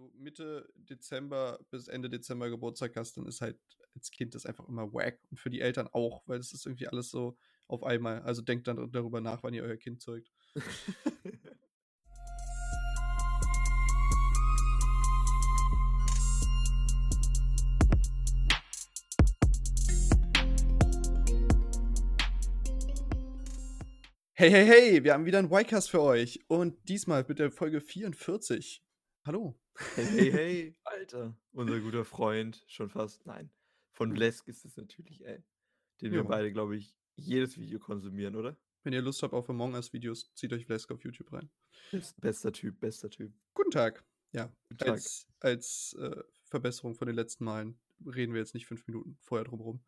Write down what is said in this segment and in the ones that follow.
du Mitte Dezember bis Ende Dezember Geburtstag hast, dann ist halt als Kind das einfach immer wack. Und für die Eltern auch, weil es ist irgendwie alles so auf einmal. Also denkt dann darüber nach, wann ihr euer Kind zeugt. Hey, hey, hey, wir haben wieder einen Ycast für euch und diesmal mit der Folge 44. Hallo. Hey, hey, hey, Alter, unser guter Freund, schon fast, nein, von Blesk ist es natürlich, ey, den wir Jo. beide, glaube ich, jedes Video konsumieren, oder? Wenn ihr Lust habt auf Among Us-Videos, zieht euch Vlesk auf YouTube rein. Best, bester Typ, bester Typ. Guten Tag. Ja, Guten Tag. als, äh, Verbesserung von den letzten Malen reden wir jetzt nicht fünf Minuten vorher drum rum.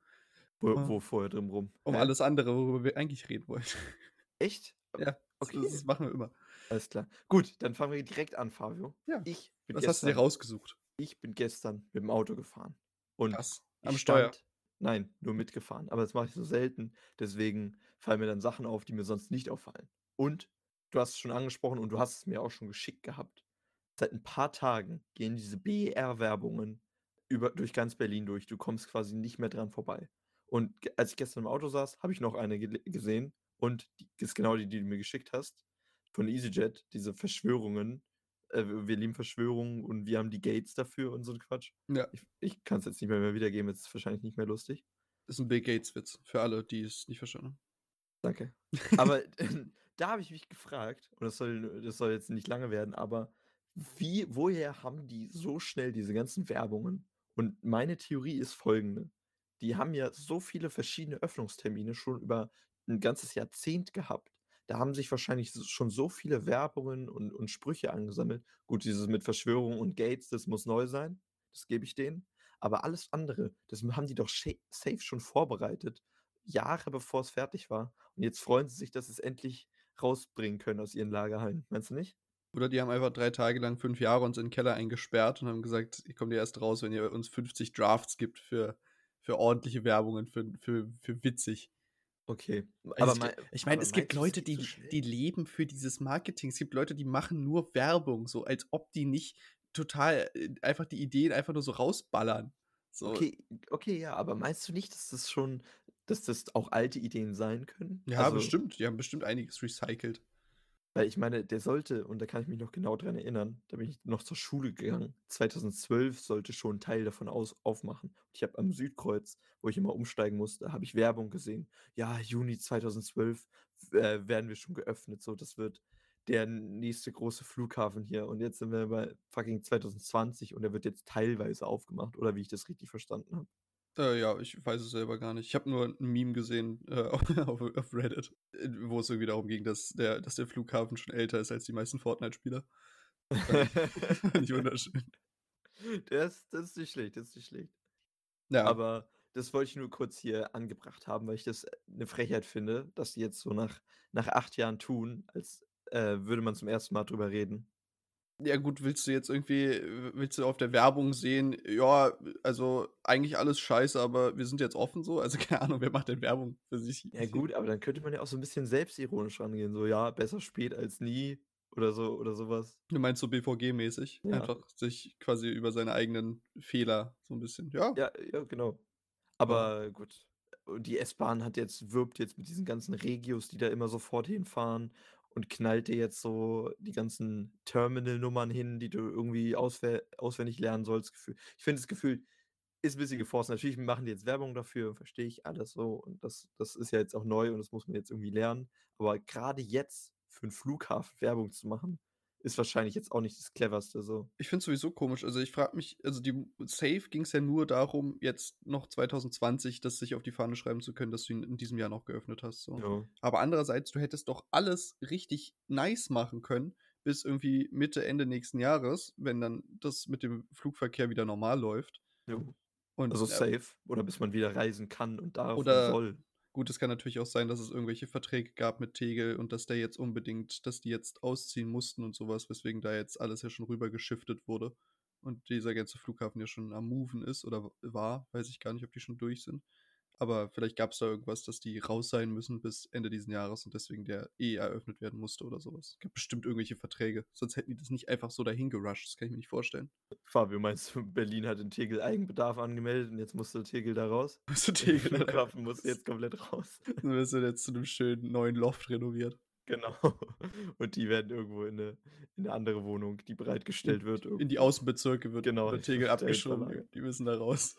Wo, wo vorher drin rum? Um Hä? alles andere, worüber wir eigentlich reden wollen. Echt? ja, Okay. das, das machen wir immer. Alles klar. Gut, dann fangen wir direkt an, Fabio. Ja. Ich bin, Was hast du dir gestern, rausgesucht? ich bin gestern mit dem Auto gefahren. Und Was? Am Steuer. stand- Nein, nur mitgefahren. Aber das mache ich so selten. Deswegen fallen mir dann Sachen auf, die mir sonst nicht auffallen. Und du hast es schon angesprochen und du hast es mir auch schon geschickt gehabt. Seit ein paar Tagen gehen diese BER-Werbungen über, durch ganz Berlin durch. Du kommst quasi nicht mehr dran vorbei. Und als ich gestern im Auto saß, habe ich noch eine gesehen. Und die ist genau die, die du mir geschickt hast. Von EasyJet. Diese Verschwörungen. Äh, wir lieben Verschwörungen und wir haben die Gates dafür und so ein Quatsch. Ja, Ich, ich kann es jetzt nicht mehr, mehr wiedergeben, jetzt ist es wahrscheinlich nicht mehr lustig. ist ein Bill Gates-Witz für alle, die es nicht verstanden haben. Danke. Aber da habe ich mich gefragt, und das soll, das soll jetzt nicht lange werden, aber wie, woher haben die so schnell diese ganzen Werbungen? Und meine Theorie ist folgende. Die haben ja so viele verschiedene Öffnungstermine schon über ein ganzes Jahrzehnt gehabt. Da haben sich wahrscheinlich schon so viele Werbungen und, und Sprüche angesammelt. Gut, dieses mit Verschwörung und Gates, das muss neu sein. Das gebe ich denen. Aber alles andere, das haben die doch safe schon vorbereitet. Jahre bevor es fertig war. Und jetzt freuen sie sich, dass sie es endlich rausbringen können aus ihren Lagerhallen. Meinst du nicht? Oder die haben einfach drei Tage lang fünf Jahre uns in den Keller eingesperrt und haben gesagt, ihr kommt ja erst raus, wenn ihr uns 50 Drafts gibt für, für ordentliche Werbungen, für, für, für witzig. Okay. Also mei- ich ich meine, aber es gibt Leute, die, so die leben für dieses Marketing. Es gibt Leute, die machen nur Werbung, so als ob die nicht total äh, einfach die Ideen einfach nur so rausballern. So, Okay, okay, ja, aber meinst du nicht, dass das schon, dass das auch alte Ideen sein können? ja, Also, bestimmt. Die haben bestimmt einiges recycelt. Weil ich meine, der sollte, und da kann ich mich noch genau dran erinnern, da bin ich noch zur Schule gegangen. 2012 sollte schon ein Teil davon aus, aufmachen. Und ich habe am Südkreuz, wo ich immer umsteigen musste, habe ich Werbung gesehen. Ja, Juni 2012 äh, werden wir schon geöffnet. So, das wird der nächste große Flughafen hier. Und jetzt sind wir bei fucking 2020 und der wird jetzt teilweise aufgemacht. Oder wie ich das richtig verstanden habe. Äh, ja, ich weiß es selber gar nicht. Ich habe nur ein Meme gesehen äh, auf, auf Reddit, äh, wo es irgendwie darum ging, dass der, dass der Flughafen schon älter ist als die meisten Fortnite-Spieler. Fand ich wunderschön. das, das ist nicht schlecht, das ist nicht schlecht. Ja, Aber das wollte ich nur kurz hier angebracht haben, weil ich das eine Frechheit finde, dass die jetzt so nach, nach acht Jahren tun, als äh, würde man zum ersten Mal drüber reden. Ja gut, willst du jetzt irgendwie, willst du auf der Werbung sehen, ja, also eigentlich alles scheiße, aber wir sind jetzt offen so? Also keine Ahnung, wer macht denn Werbung für sich? Ja, gut, aber dann könnte man ja auch so ein bisschen selbstironisch rangehen. So, ja, besser spät als nie oder so oder sowas. Du meinst so BVG-mäßig? Ja. Einfach sich quasi über seine eigenen Fehler so ein bisschen. Ja, Ja, ja, genau. Aber gut. Und die S-Bahn hat jetzt, wirbt jetzt mit diesen ganzen Regios, die da immer sofort hinfahren und knallt dir jetzt so die ganzen Terminal-Nummern hin, die du irgendwie auswe auswendig lernen sollst. Ich finde das Gefühl ist ein bisschen geforst. Natürlich machen die jetzt Werbung dafür, verstehe ich alles so. Und das, das ist ja jetzt auch neu und das muss man jetzt irgendwie lernen. Aber gerade jetzt für einen Flughafen Werbung zu machen, ist wahrscheinlich jetzt auch nicht das cleverste so. Ich finde es sowieso komisch. Also ich frage mich, also die Safe ging es ja nur darum, jetzt noch 2020 das sich auf die Fahne schreiben zu können, dass du ihn in diesem Jahr noch geöffnet hast. So. Ja. Aber andererseits, du hättest doch alles richtig nice machen können, bis irgendwie Mitte, Ende nächsten Jahres, wenn dann das mit dem Flugverkehr wieder normal läuft. Jo. Und, Also äh, safe. Oder bis man wieder reisen kann und darf Oder- und soll. Gut, es kann natürlich auch sein, dass es irgendwelche Verträge gab mit Tegel und dass der jetzt unbedingt, dass die jetzt ausziehen mussten und sowas, weswegen da jetzt alles ja schon rüber geschiftet wurde und dieser ganze Flughafen ja schon am Moven ist oder war, weiß ich gar nicht, ob die schon durch sind. Aber vielleicht gab es da irgendwas, dass die raus sein müssen bis Ende dieses Jahres und deswegen der eh eröffnet werden musste oder sowas. Es gibt bestimmt irgendwelche Verträge. Sonst hätten die das nicht einfach so dahin gerusht. Das kann ich mir nicht vorstellen. Fabio, meinst du, Berlin hat in Tegel Eigenbedarf angemeldet und jetzt musste Tegel da raus? Musste Tegel da Flughafen musste jetzt komplett raus. Dann wirst du jetzt zu einem schönen neuen Loft renoviert. Genau. Und die werden irgendwo in eine, in eine andere Wohnung, die bereitgestellt wird. In die irgendwo- Außenbezirke wird, Genau, wird Tegel abgeschoben. Die müssen da raus.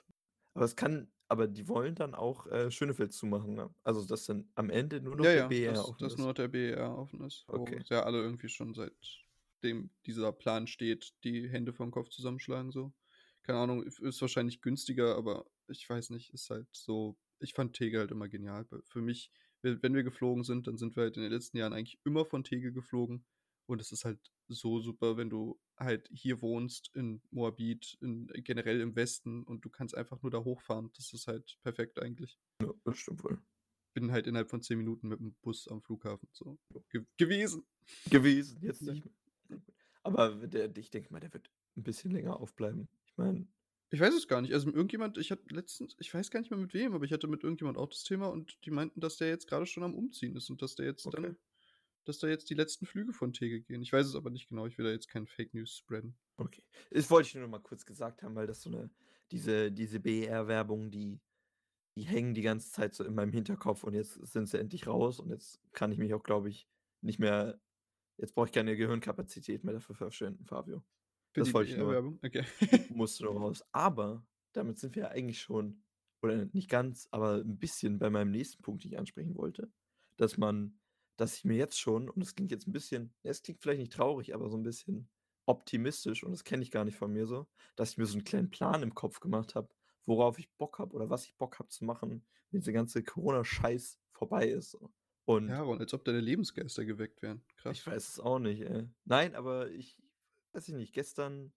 Aber es kann, aber die wollen dann auch äh, Schönefeld zumachen, ne? Also, dass dann am Ende nur noch ja, der ja, BR dass, offen dass ist. nur noch der BER offen ist. Wo Okay. ja alle irgendwie schon seitdem dieser Plan steht, die Hände vom Kopf zusammenschlagen. So. Keine Ahnung, ist wahrscheinlich günstiger, aber ich weiß nicht, ist halt so. Ich fand Tegel halt immer genial. Für mich, we- wenn wir geflogen sind, dann sind wir halt in den letzten Jahren eigentlich immer von Tegel geflogen. Und es ist halt so super, wenn du halt hier wohnst, in Moabit, in, generell im Westen und du kannst einfach nur da hochfahren. Das ist halt perfekt eigentlich Ja, das stimmt wohl. bin halt innerhalb von 10 Minuten mit dem Bus am Flughafen so ge gewesen. Gewesen, jetzt nicht mehr. Aber der, ich denke mal, der wird ein bisschen länger aufbleiben. Ich meine, Ich weiß es gar nicht. Also irgendjemand, ich hatte letztens, ich weiß gar nicht mehr mit wem, aber ich hatte mit irgendjemand auch das Thema und die meinten, dass der jetzt gerade schon am Umziehen ist und dass der jetzt Okay. dann, dass da jetzt die letzten Flüge von Tegel gehen. Ich weiß es aber nicht genau. Ich will da jetzt kein Fake News spreaden. okay. Das wollte ich nur noch mal kurz gesagt haben, weil das so eine, diese, diese BR-Werbung, die, die hängen die ganze Zeit so in meinem Hinterkopf und jetzt sind sie endlich raus und jetzt kann ich mich auch, glaube ich, nicht mehr, jetzt brauche ich keine Gehirnkapazität mehr dafür verschwenden, Fabio. Für Das wollte ich nur. BR-Werbung? Okay. musste noch raus. Aber damit sind wir ja eigentlich schon, oder nicht ganz, aber ein bisschen bei meinem nächsten Punkt, den ich ansprechen wollte, dass man, dass ich mir jetzt schon, und es klingt jetzt ein bisschen, es klingt vielleicht nicht traurig, aber so ein bisschen optimistisch, und das kenne ich gar nicht von mir so, dass ich mir so einen kleinen Plan im Kopf gemacht habe, worauf ich Bock habe oder was ich Bock habe zu machen, wenn dieser ganze Corona-Scheiß vorbei ist. So. Und Ja, Ron, als ob deine Lebensgeister geweckt wären. Krass. ich weiß es auch nicht, ey. Nein, aber ich weiß ich nicht, gestern,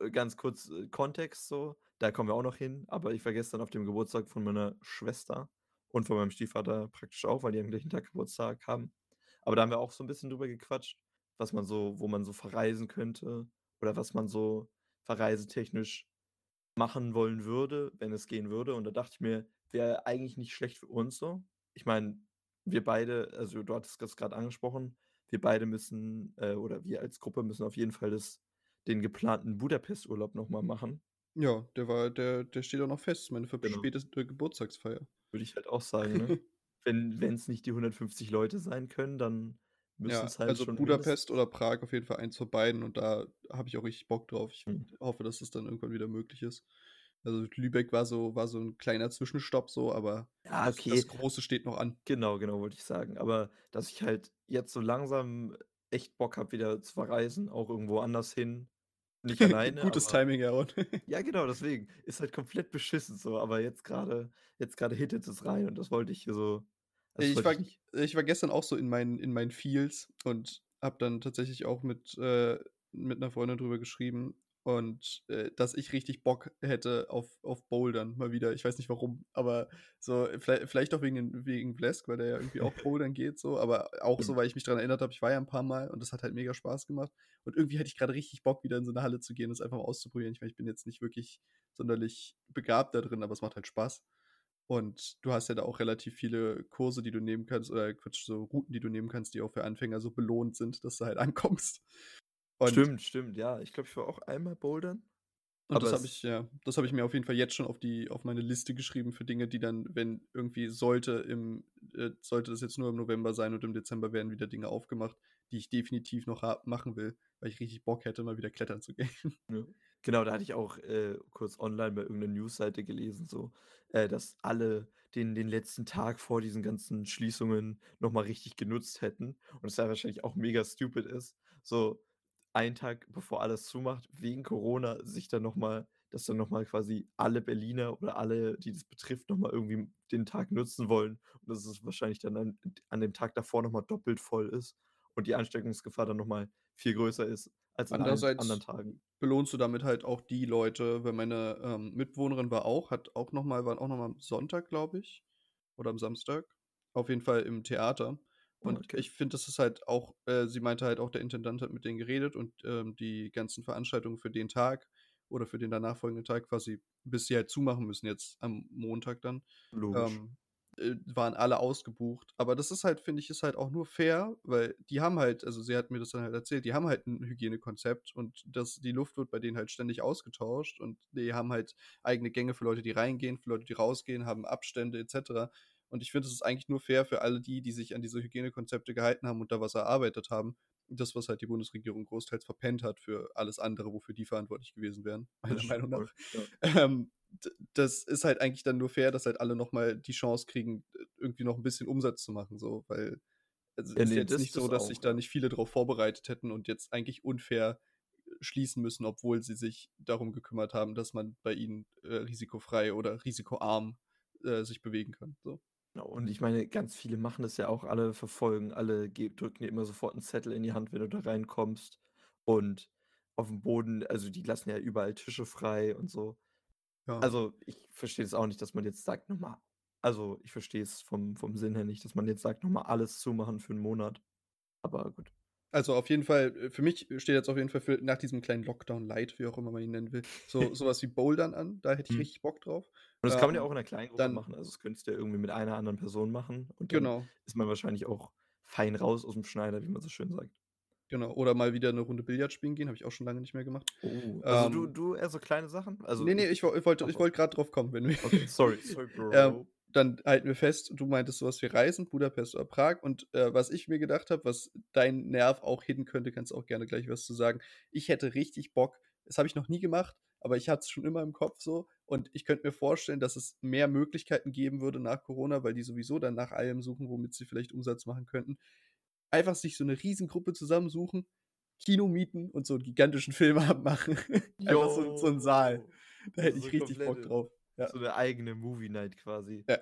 äh, ganz kurz äh, Kontext so, da kommen wir auch noch hin, aber ich war gestern auf dem Geburtstag von meiner Schwester und von meinem Stiefvater praktisch auch, weil die am gleichen Tag Geburtstag haben. Aber da haben wir auch so ein bisschen drüber gequatscht, was man so, wo man so verreisen könnte oder was man so verreisetechnisch machen wollen würde, wenn es gehen würde. Und da dachte ich mir, wäre eigentlich nicht schlecht für uns so. Ich meine, wir beide, also du hattest das gerade angesprochen, wir beide müssen, äh, oder wir als Gruppe müssen auf jeden Fall das, den geplanten Budapest-Urlaub nochmal machen. Ja, der war, der, der steht auch noch fest. Meine Genau. Geburtstagsfeier. Würde ich halt auch sagen, ne? wenn es nicht die 150 Leute sein können, dann müssen Ja, es halt also schon Budapest oder Prag auf jeden Fall eins von beiden und da habe ich auch richtig Bock drauf. Ich Mhm. hoffe, dass es dann irgendwann wieder möglich ist. Also Lübeck war so, war so ein kleiner Zwischenstopp so, aber Ja, das, okay. das Große steht noch an. Genau, genau, wollte ich sagen. Aber dass ich halt jetzt so langsam echt Bock habe, wieder zu verreisen, auch irgendwo anders hin. Nicht alleine. Gutes aber, Timing, Aaron. Ja, genau, deswegen. Ist halt komplett beschissen so, aber jetzt gerade, jetzt gerade hittet es rein und das wollte ich hier so. Das ich, war, ich ich war gestern auch so in meinen, in meinen Feels und habe dann tatsächlich auch mit, äh, mit einer Freundin drüber geschrieben und äh, dass ich richtig Bock hätte auf, auf Bouldern mal wieder. Ich weiß nicht warum, aber so, vielleicht, vielleicht auch wegen, wegen Vlesk, weil der ja irgendwie auch Bouldern geht, so, aber auch so, weil ich mich daran erinnert habe, ich war ja ein paar Mal und das hat halt mega Spaß gemacht. Und irgendwie hätte ich gerade richtig Bock, wieder in so eine Halle zu gehen und es einfach mal auszuprobieren. Ich meine, ich bin jetzt nicht wirklich sonderlich begabt da drin, aber es macht halt Spaß. Und du hast ja da auch relativ viele Kurse, die du nehmen kannst, oder Quatsch, so Routen, die du nehmen kannst, die auch für Anfänger so belohnt sind, dass du halt ankommst. Und, Stimmt, stimmt, ja. Ich glaube, ich war auch einmal bouldern. Und das habe ich, ja, das habe ich mir auf jeden Fall jetzt schon auf die, auf meine Liste geschrieben für Dinge, die dann, wenn irgendwie sollte im, äh, sollte das jetzt nur im November sein und im Dezember werden wieder Dinge aufgemacht, die ich definitiv noch machen will, weil ich richtig Bock hätte, mal wieder klettern zu gehen. Ja. Genau, da hatte ich auch äh, kurz online bei irgendeiner Newsseite gelesen, so, äh, dass alle den, den letzten Tag vor diesen ganzen Schließungen nochmal richtig genutzt hätten. Und es ja wahrscheinlich auch mega stupid ist, so einen Tag bevor alles zumacht, wegen Corona, sich dann nochmal, dass dann nochmal quasi alle Berliner oder alle, die das betrifft, nochmal irgendwie den Tag nutzen wollen. Und dass es wahrscheinlich dann an, an dem Tag davor nochmal doppelt voll ist und die Ansteckungsgefahr dann nochmal viel größer ist als an allen anderen Tagen. belohnst du damit halt auch die Leute, weil meine ähm, Mitbewohnerin war auch, hat auch noch mal, war auch noch mal am Sonntag, glaube ich, oder am Samstag, auf jeden Fall im Theater. Und Okay. ich finde, das ist halt auch, äh, sie meinte halt auch, der Intendant hat mit denen geredet und ähm, die ganzen Veranstaltungen für den Tag. oder für den danach folgenden Tag quasi, bis sie halt zumachen müssen jetzt am Montag dann. Ähm, äh, waren alle ausgebucht. Aber das ist halt, finde ich, ist halt auch nur fair, weil die haben halt, also sie hat mir das dann halt erzählt, die haben halt ein Hygienekonzept und das, die Luft wird bei denen halt ständig ausgetauscht und die haben halt eigene Gänge für Leute, die reingehen, für Leute, die rausgehen, haben Abstände etc. Und ich finde, es ist eigentlich nur fair für alle die, die sich an diese Hygienekonzepte gehalten haben und da was erarbeitet haben. Das, was halt die Bundesregierung großteils verpennt hat für alles andere, wofür die verantwortlich gewesen wären, meiner Meinung nach. Ja. Ähm, das ist halt eigentlich dann nur fair, dass halt alle nochmal die Chance kriegen, irgendwie noch ein bisschen Umsatz zu machen, so, weil also ja, ist nee, jetzt nicht so, dass auch, sich da nicht viele drauf vorbereitet hätten und jetzt eigentlich unfair schließen müssen, obwohl sie sich darum gekümmert haben, dass man bei ihnen äh, risikofrei oder risikoarm äh, sich bewegen kann. So. Genau, und ich meine, ganz viele machen das ja auch, alle verfolgen, alle drücken dir immer sofort einen Zettel in die Hand, wenn du da reinkommst. Und auf dem Boden, also die lassen ja überall Tische frei und so. Ja. Also, ich verstehe es auch nicht, dass man jetzt sagt, nochmal, also ich verstehe es vom, vom Sinn her nicht, dass man jetzt sagt, nochmal alles zumachen für einen Monat. Aber gut. Also auf jeden Fall, äh, für mich steht jetzt auf jeden Fall für, nach diesem kleinen Lockdown Light, wie auch immer man ihn nennen will, so sowas wie Bouldern an. Da hätte ich hm. richtig Bock drauf. Und das ähm, kann man ja ähm, auch in einer kleinen Gruppe dann, machen. Also das könntest du ja irgendwie mit einer anderen Person machen. Und dann genau. ist man wahrscheinlich auch fein raus aus dem Schneider, wie man so schön sagt. Genau. Oder mal wieder eine Runde Billard spielen gehen, habe ich auch schon lange nicht mehr gemacht. Oh, also ähm, du, du eher so kleine Sachen? Also nee, nee, ich, ich wollte ich wollt gerade drauf kommen, wenn wir. Okay, sorry, sorry, Bro. ähm, dann halten wir fest, du meintest sowas wie Reisen, Budapest oder Prag. Und äh, was ich mir gedacht habe, was dein Nerv auch hin könnte, kannst du auch gerne gleich was zu sagen. Ich hätte richtig Bock, das habe ich noch nie gemacht, aber ich hatte es schon immer im Kopf so. Und ich könnte mir vorstellen, dass es mehr Möglichkeiten geben würde nach Corona, weil die sowieso dann nach allem suchen, womit sie vielleicht Umsatz machen könnten. Einfach sich so eine Riesengruppe zusammensuchen, Kino mieten und so einen gigantischen Filmabend machen. Einfach so, so einen Saal. Da hätte ich richtig Bock drauf. Ja. So eine eigene Movie Night quasi. Ja.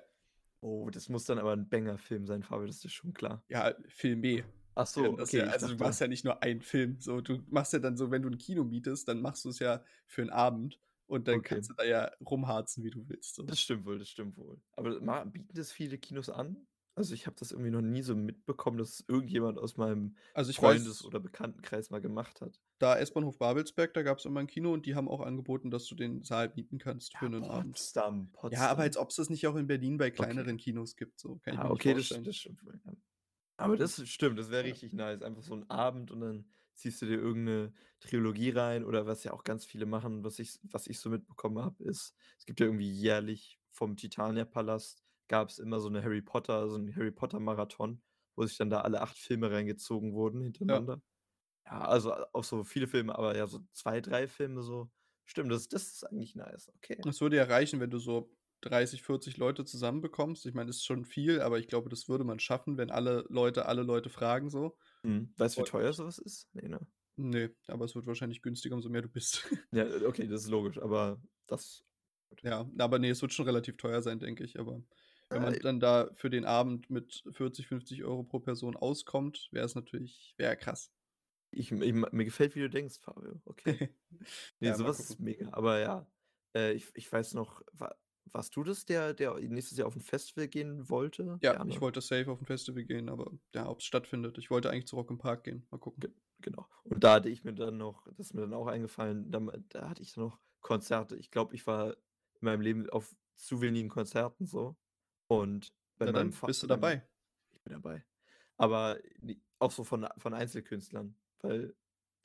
Oh, das muss dann aber ein Banger-Film sein, Fabio, das ist schon klar. Ja, Film B. Ach so, okay. Ja, also du machst ja nicht nur einen Film. So, du machst ja dann so, wenn du ein Kino mietest, dann machst du es ja für einen Abend und dann okay. kannst du da ja rumharzen, wie du willst. So. Das stimmt wohl, das stimmt wohl. Aber bieten das viele Kinos an? Also ich habe das irgendwie noch nie so mitbekommen, dass irgendjemand aus meinem also Freundes- weiß, oder Bekanntenkreis mal gemacht hat. Da S-Bahnhof Babelsberg, da gab es immer ein Kino und die haben auch angeboten, dass du den Saal mieten kannst für ja, einen Abend. Potsdam. Ja, aber als ob es das nicht auch in Berlin bei kleineren okay. Kinos gibt. So. Kann ja, okay, das, das, stimmt. Aber das stimmt, das wäre richtig nice. Einfach so ein Abend und dann ziehst du dir irgendeine Trilogie rein oder was ja auch ganz viele machen, was ich, was ich so mitbekommen habe, ist, es gibt ja irgendwie jährlich vom Titania-Palast gab es immer so eine Harry Potter, so ein Harry Potter-Marathon, wo sich dann da alle acht Filme reingezogen wurden hintereinander. Ja. Ja, also auch so viele Filme, aber ja, so zwei, drei Filme so. Stimmt, das, das ist eigentlich nice. Okay. Das würde ja reichen, wenn du so 30, 40 Leute zusammenbekommst. Ich meine, das ist schon viel, aber ich glaube, das würde man schaffen, wenn alle Leute alle Leute fragen so. Hm. Weißt du, wie teuer sowas ist? Nee, ne? Nee, aber es wird wahrscheinlich günstiger, umso mehr du bist. ja, okay, das ist logisch, aber das. Ja, aber nee, es wird schon relativ teuer sein, denke ich, aber wenn man äh, dann da für den Abend mit 40, 50 Euro pro Person auskommt, wäre es natürlich, wäre krass. Ich, ich, mir gefällt, wie du denkst, Fabio. Okay. nee, ja, sowas ist mega. Aber ja, äh, ich, ich weiß noch, war, warst du das, der, der nächstes Jahr auf ein Festival gehen wollte? Ja, Gerne. ich wollte safe auf ein Festival gehen, aber ja, ob es stattfindet. Ich wollte eigentlich zu Rock im Park gehen. Mal gucken. Ge genau. Und da hatte ich mir dann noch, das ist mir dann auch eingefallen, da, da hatte ich noch Konzerte. Ich glaube, ich war in meinem Leben auf zu wenigen Konzerten so. Und bei Na meinem dann bist du dabei. Ich bin dabei. Aber auch so von, von Einzelkünstlern. Weil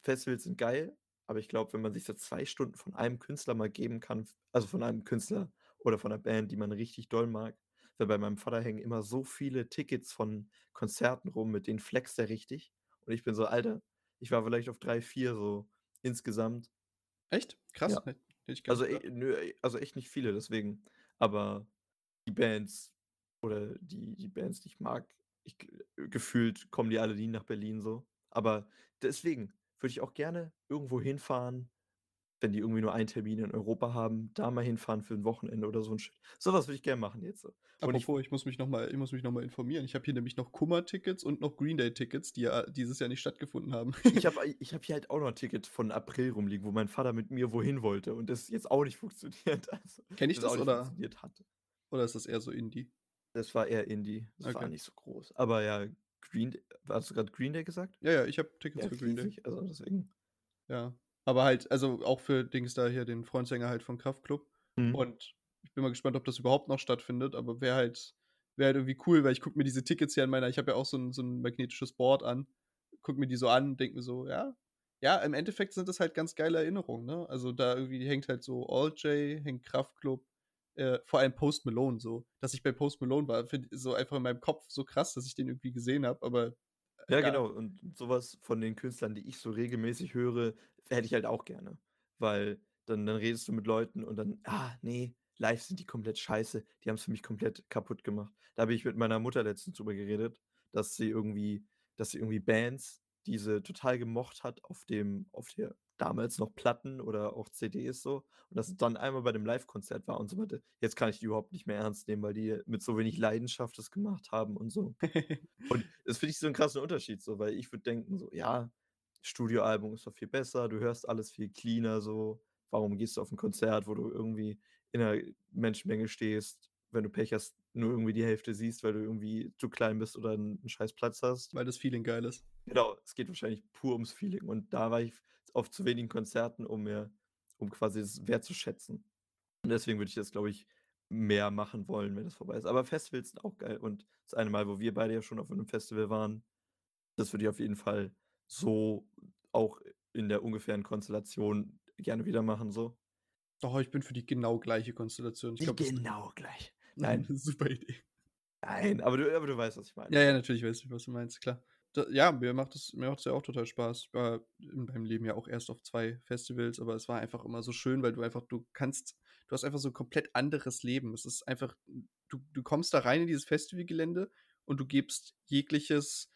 Festivals sind geil, aber ich glaube, wenn man sich so zwei Stunden von einem Künstler mal geben kann, also von einem Künstler oder von einer Band, die man richtig doll mag, weil bei meinem Vater hängen immer so viele Tickets von Konzerten rum, mit denen flext er richtig. Und ich bin so, Alter, ich war vielleicht auf drei, vier so insgesamt. Echt? Krass. Ja. Also, e nö, also echt nicht viele, deswegen. Aber die Bands oder die, die Bands, die ich mag, ich, gefühlt kommen die alle nie nach Berlin so. Aber deswegen würde ich auch gerne irgendwo hinfahren, wenn die irgendwie nur einen Termin in Europa haben, da mal hinfahren für ein Wochenende oder so ein Shit. Sowas würde ich gerne machen jetzt. Und Apropos, ich, ich muss mich nochmal noch informieren. Ich habe hier nämlich noch Kummer-Tickets und noch Green Day-Tickets, die ja dieses Jahr nicht stattgefunden haben. ich habe ich hab hier halt auch noch ein Ticket von April rumliegen, wo mein Vater mit mir wohin wollte und das jetzt auch nicht funktioniert. Also, Kenn ich das, das oder? Funktioniert hat. Oder ist das eher so Indie? Das war eher Indie. Das okay. war nicht so groß. Aber ja, Green Day, hast du gerade Green Day gesagt? Ja, ja, ich habe Tickets ja, für Green Day. Also deswegen. Ja. Aber halt, also auch für Dings da hier, den Freundsänger halt von Kraftklub. Mhm. Und ich bin mal gespannt, ob das überhaupt noch stattfindet, aber wäre halt, wäre halt irgendwie cool, weil ich gucke mir diese Tickets hier an meiner, ich habe ja auch so ein, so ein magnetisches Board an, gucke mir die so an, denke mir so, ja, ja, im Endeffekt sind das halt ganz geile Erinnerungen, ne? Also da irgendwie hängt halt so All J, hängt Kraftklub, äh, vor allem Post Malone so. Dass ich bei Post Malone war, finde so einfach in meinem Kopf so krass, dass ich den irgendwie gesehen habe, aber Ja, genau. Und sowas von den Künstlern, die ich so regelmäßig höre, hätte ich halt auch gerne. Weil dann, dann redest du mit Leuten und dann, ah, nee, live sind die komplett scheiße. Die haben es für mich komplett kaputt gemacht. Da habe ich mit meiner Mutter letztens drüber geredet, dass sie irgendwie, dass sie irgendwie Bands, die sie total gemocht hat, auf dem, auf der damals noch Platten oder auch CDs so, und dass es dann einmal bei dem Live-Konzert war und so weiter. Jetzt kann ich die überhaupt nicht mehr ernst nehmen, weil die mit so wenig Leidenschaft das gemacht haben und so. Und das finde ich so einen krassen Unterschied, so, weil ich würde denken, so, ja, Studioalbum ist doch viel besser, du hörst alles viel cleaner, so. Warum gehst du auf ein Konzert, wo du irgendwie in einer Menschenmenge stehst, wenn du Pech hast, nur irgendwie die Hälfte siehst, weil du irgendwie zu klein bist oder einen, einen scheiß Platz hast? weil das Feeling geil ist. Genau, es geht wahrscheinlich pur ums Feeling. Und da war ich auf zu wenigen Konzerten, um mir, um quasi das wertzuschätzen. Und deswegen würde ich das, glaube ich, mehr machen wollen, wenn das vorbei ist. Aber Festivals sind auch geil. Und das eine Mal, wo wir beide ja schon auf einem Festival waren, das würde ich auf jeden Fall so auch in der ungefähren Konstellation gerne wieder machen. So. Doch, ich bin für die genau gleiche Konstellation. Ich glaub, das- genau gleich. Nein, super Idee. nein, aber du, aber du weißt, was ich meine. Ja, ja, natürlich weiß ich, was du meinst, klar. Ja, mir macht es mir macht's ja auch total Spaß. Ich war in meinem Leben ja auch erst auf zwei Festivals, aber es war einfach immer so schön, weil du einfach, du kannst, du hast einfach so ein komplett anderes Leben. Es ist einfach, du, du kommst da rein in dieses Festivalgelände und du gibst jegliches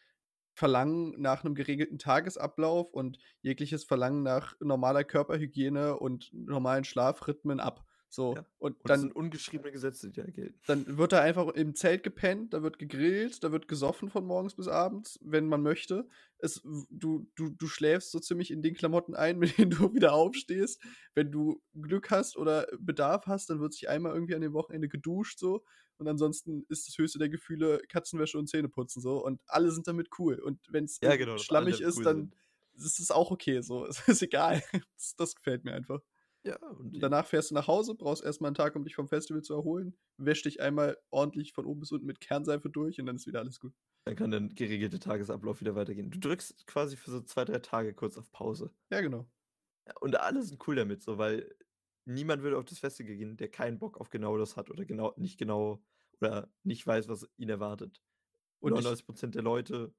Verlangen nach einem geregelten Tagesablauf und jegliches Verlangen nach normaler Körperhygiene und normalen Schlafrhythmen ab. So, Ja. und Und dann sind ungeschriebene Gesetze, die da gelten. dann wird da einfach im Zelt gepennt, da wird gegrillt, da wird gesoffen von morgens bis abends, wenn man möchte. Es, du, du, du schläfst so ziemlich in den Klamotten ein, mit denen du wieder aufstehst. Wenn du Glück hast oder Bedarf hast, dann wird sich einmal irgendwie an dem Wochenende geduscht so. Und ansonsten ist das höchste der Gefühle Katzenwäsche und Zähneputzen so. Und alle sind damit cool. Und wenn es Ja, genau. schlammig ist, cool dann sind. ist es auch okay so. Es ist egal. Das, das gefällt mir einfach. Ja, und danach fährst du nach Hause, brauchst erstmal einen Tag, um dich vom Festival zu erholen, wäsch dich einmal ordentlich von oben bis unten mit Kernseife durch und dann ist wieder alles gut. dann kann der geregelte Tagesablauf wieder weitergehen. Du drückst quasi für so zwei, drei Tage kurz auf Pause. Ja, genau. Und alle sind cool damit, so, weil niemand würde auf das Festival gehen, der keinen Bock auf genau das hat oder genau nicht genau oder nicht weiß, was ihn erwartet. Und Und ich- 99% der Leute,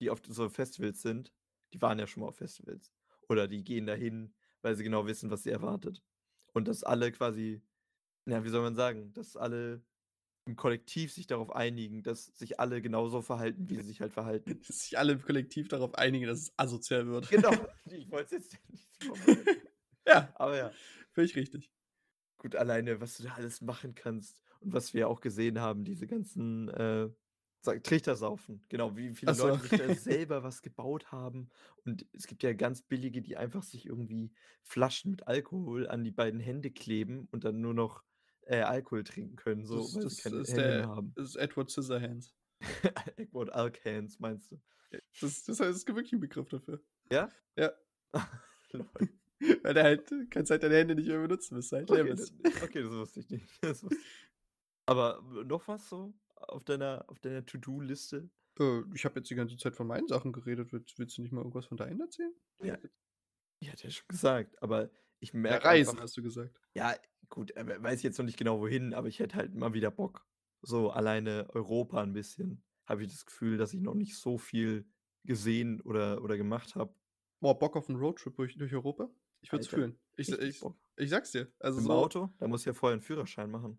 die auf so Festivals sind, die waren ja schon mal auf Festivals. Oder die gehen dahin, weil sie genau wissen, was sie erwartet. Und dass alle quasi, na, wie soll man sagen, dass alle im Kollektiv sich darauf einigen, dass sich alle genauso verhalten, wie sie sich halt verhalten. Dass sich alle im Kollektiv darauf einigen, dass es asozial wird. Genau, ich wollte es jetzt nicht. Ja, Aber ja. völlig richtig. Gut, alleine, was du da alles machen kannst und was wir auch gesehen haben, diese ganzen äh, Trichtersaufen. Genau, wie viele so. Leute sich da selber was gebaut haben. Und es gibt ja ganz billige, die einfach sich irgendwie Flaschen mit Alkohol an die beiden Hände kleben und dann nur noch äh, Alkohol trinken können, so, das weil das sie keine ist, Hände mehr der, haben. das ist Edward Scissorhands. Edward Alkans, meinst du? Das, das heißt, es gibt wirklich einen Begriff dafür. Ja? Ja. Weil er halt, kannst halt deine Hände nicht mehr benutzen, bis du halt Okay, okay, das wusste ich nicht. Das wusste ich. Aber noch was so auf deiner, auf deiner To-Do-Liste? Äh, ich habe jetzt die ganze Zeit von meinen Sachen geredet. Willst, willst du nicht mal irgendwas von deinen erzählen? Ja, ich hatte ja schon gesagt, aber ich Ja, merke Reisen, einfach, hast du gesagt. ja, gut, aber weiß jetzt noch nicht genau wohin, aber ich hätte halt mal wieder Bock. So alleine Europa ein bisschen. Habe ich das Gefühl, dass ich noch nicht so viel gesehen oder, oder gemacht habe. Boah, Bock auf einen Roadtrip durch, durch Europa? Ich würde es fühlen. Ich, ich, Bock. ich sag's dir. Also Im so, Auto, da muss ich ja vorher einen Führerschein machen.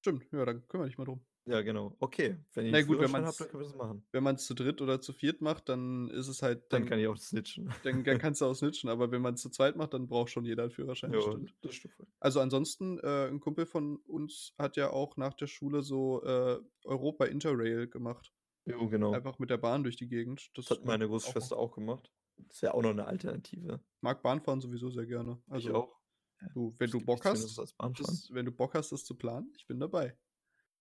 Stimmt, ja, dann kümmere dich mal drum. Ja, genau. Okay, wenn ich Na gut, wenn Führerschein habe, man's- dann können wir das machen. Wenn man es zu dritt oder zu viert macht, dann ist es halt. Dann Dann, kann ich auch snitchen. dann, dann kannst du auch snitchen, aber wenn man es zu zweit macht, dann braucht schon jeder einen Führerschein. Ja, stimmt. das stimmt. Also ansonsten, äh, ein Kumpel von uns hat ja auch nach der Schule so äh, Europa Interrail gemacht. Jo, genau. Einfach mit der Bahn durch die Gegend. Das Das hat meine macht auch- Großschwester auch gemacht. Das ist ja auch noch eine Alternative. mag Bahnfahren sowieso sehr gerne. Also ich auch. du, wenn du Bock hast, das, wenn du Bock hast, das zu planen, ich bin dabei.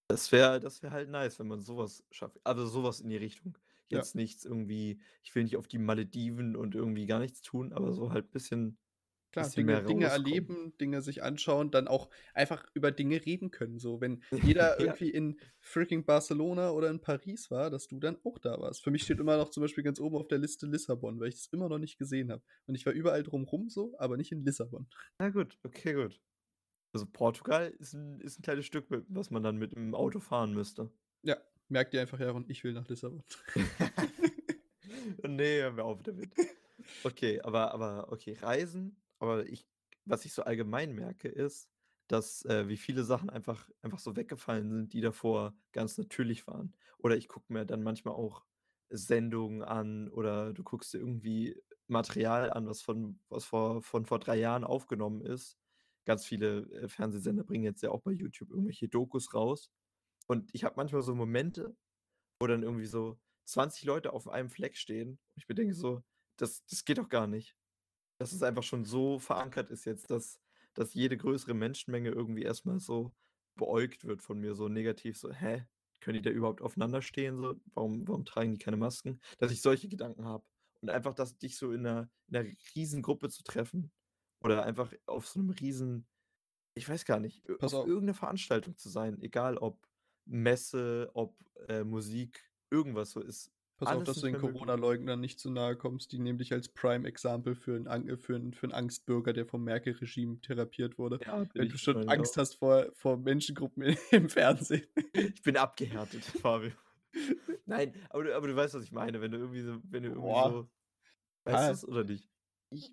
Das wäre das wär halt nice, wenn man sowas schafft. Also sowas in die Richtung. Ja. Jetzt nichts irgendwie, ich will nicht auf die Malediven und irgendwie gar nichts tun, aber so halt ein bisschen Klar, bisschen Dinge, Dinge erleben, Dinge sich anschauen, dann auch einfach über Dinge reden können. So, wenn jeder Ja. irgendwie in freaking Barcelona oder in Paris war, dass du dann auch da warst. Für mich steht immer noch zum Beispiel ganz oben auf der Liste Lissabon, weil ich das immer noch nicht gesehen habe. Und ich war überall drumrum so, aber nicht in Lissabon. Na gut, okay, gut. Also Portugal ist ein, ist ein kleines Stück, was man dann mit dem Auto fahren müsste. Ja, merkt ihr einfach, ja, und ich will nach Lissabon. nee, hör mir auf damit. Okay, aber, aber okay, Reisen, aber ich, was ich so allgemein merke, ist, dass äh, wie viele Sachen einfach, einfach so weggefallen sind, die davor ganz natürlich waren. Oder ich gucke mir dann manchmal auch Sendungen an oder du guckst dir irgendwie Material an, was von, was vor, von vor drei Jahren aufgenommen ist. Ganz viele äh, Fernsehsender bringen jetzt ja auch bei YouTube irgendwelche Dokus raus. Und ich habe manchmal so Momente, wo dann irgendwie so 20 Leute auf einem Fleck stehen. Und ich mir denke so, das, das geht doch gar nicht. Dass es einfach schon so verankert ist jetzt, dass, dass jede größere Menschenmenge irgendwie erstmal so beäugt wird von mir, so negativ, so, hä? Können die da überhaupt aufeinander stehen? So? Warum, warum tragen die keine Masken? Dass ich solche Gedanken habe. Und einfach, dass dich so in einer, in einer riesen Gruppe zu treffen oder einfach auf so einem riesen, ich weiß gar nicht, Pass auf auf. irgendeiner Veranstaltung zu sein, egal ob Messe, ob äh, Musik, irgendwas so ist. Pass auf, alles dass du den. Corona-Leugnern nicht zu nahe kommst. Die nehmen dich als Prime-Example für einen, für, einen, für einen Angstbürger, der vom Merkel-Regime therapiert wurde. Ja, Wenn du schon Angst auch. hast vor, vor Menschengruppen im, Fernsehen. Ich bin abgehärtet, Fabio. Nein, aber du, aber du weißt, was ich meine, wenn du irgendwie so, wenn du irgendwie Boah. so. Weißt Ah. du es oder nicht? Ich,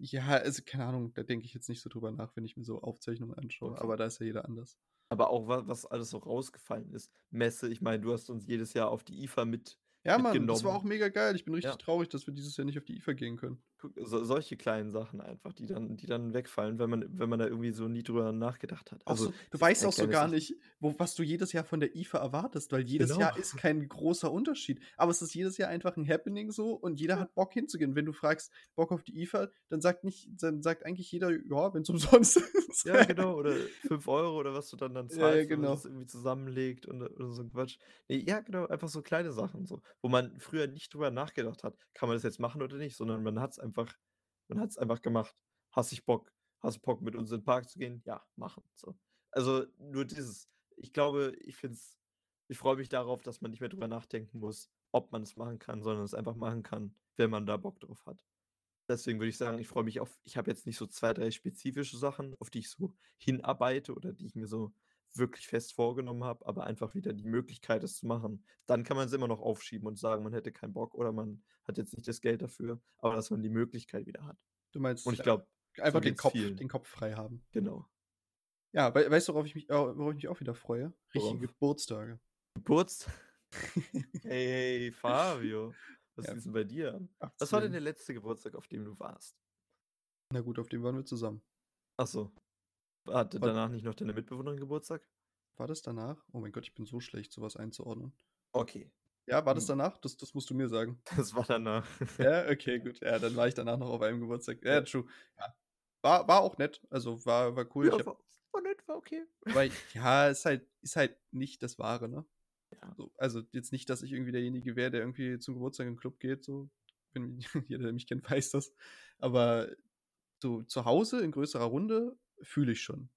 ja, also keine Ahnung, da denke ich jetzt nicht so drüber nach, wenn ich mir so Aufzeichnungen anschaue. Okay. Aber da ist ja jeder anders. Aber auch was, was alles so rausgefallen ist. Messe, ich meine, du hast uns jedes Jahr auf die IFA mit. Ja, Mann, das war auch mega geil. Ich bin richtig Ja. traurig, dass wir dieses Jahr nicht auf die IFA gehen können. Guck, so, solche kleinen Sachen einfach, die dann, die dann wegfallen, wenn man, wenn man da irgendwie so nie drüber nachgedacht hat. Also, so, du weißt auch so gar Sachen. nicht, wo, was du jedes Jahr von der IFA erwartest, weil jedes Jahr Genau. ist kein großer Unterschied. Aber es ist jedes Jahr einfach ein Happening so und jeder hat Bock hinzugehen. Wenn du fragst, Bock auf die IFA, dann sagt nicht, dann sagt eigentlich jeder, ja, wenn es umsonst ist. Ja, genau, oder 5 Euro oder was du dann dann zahlst, ja, wenn man genau. das irgendwie zusammenlegt und, und so ein Quatsch. Nee, ja, genau, einfach so kleine Sachen, so, wo man früher nicht drüber nachgedacht hat, kann man das jetzt machen oder nicht, sondern man hat es einfach, man hat es einfach gemacht. Hast ich Bock, hast du Bock mit uns in den Park zu gehen? Ja, machen. So. Also nur dieses, ich glaube, ich finde es, ich freue mich darauf, dass man nicht mehr drüber nachdenken muss, ob man es machen kann, sondern es einfach machen kann, wenn man da Bock drauf hat. Deswegen würde ich sagen, ich freue mich auf, ich habe jetzt nicht so zwei, drei spezifische Sachen, auf die ich so hinarbeite oder die ich mir so wirklich fest vorgenommen habe, aber einfach wieder die Möglichkeit, es zu machen. Dann kann man es immer noch aufschieben und sagen, man hätte keinen Bock oder man hat jetzt nicht das Geld dafür, aber dass man die Möglichkeit wieder hat. Du meinst, Und ich äh, glaube, einfach den geht's Kopf, vielen. den Kopf frei haben. genau. Ja, we weißt du, worauf ich mich, au- worauf ich mich auch wieder freue? Richtige Worauf? Geburtstage. Geburtstag. Hey, hey, Fabio. Was Ja. ist denn bei dir? Was war denn 18. der letzte Geburtstag, auf dem du warst? Na gut, auf dem waren wir zusammen. Achso. Hatte danach nicht noch deine Mitbewohnerin Geburtstag? War das danach? Oh mein Gott, ich bin so schlecht, sowas einzuordnen. Okay. Ja, war das Hm. danach? Das, das musst du mir sagen. Das war danach. Ja, okay, gut. Ja, dann war ich danach noch auf einem Geburtstag. Ja, true. Ja. War, war auch nett. Also war, war cool. Ja, hab, war, war nett, war okay. weil, ja, ist halt, ist halt nicht das Wahre, ne? Ja. So, also jetzt nicht, dass ich irgendwie derjenige wäre, der irgendwie zum Geburtstag im Club geht. So. Bin, jeder, der mich kennt, weiß das. Aber so zu Hause in größerer Runde fühle ich schon.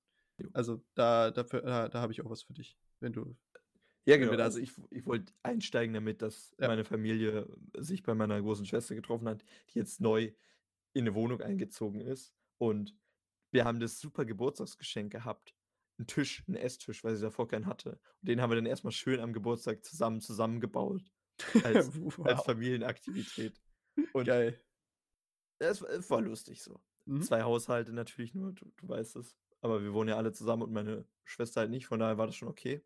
Also da, dafür, da, da habe ich auch was für dich. Wenn du. Ja, genau. Also ich, ich wollte einsteigen damit, dass Ja. meine Familie sich bei meiner großen Schwester getroffen hat, die jetzt neu in eine Wohnung eingezogen ist. Und wir haben das super Geburtstagsgeschenk gehabt. Einen Tisch, einen Esstisch, weil sie davor keinen hatte. Und den haben wir dann erstmal schön am Geburtstag zusammen zusammengebaut. Als, als wow. Familienaktivität. Und Geil. es war lustig so. Mhm. Zwei Haushalte natürlich nur, du, du weißt es. Aber wir wohnen ja alle zusammen und meine Schwester halt nicht, von daher war das schon okay.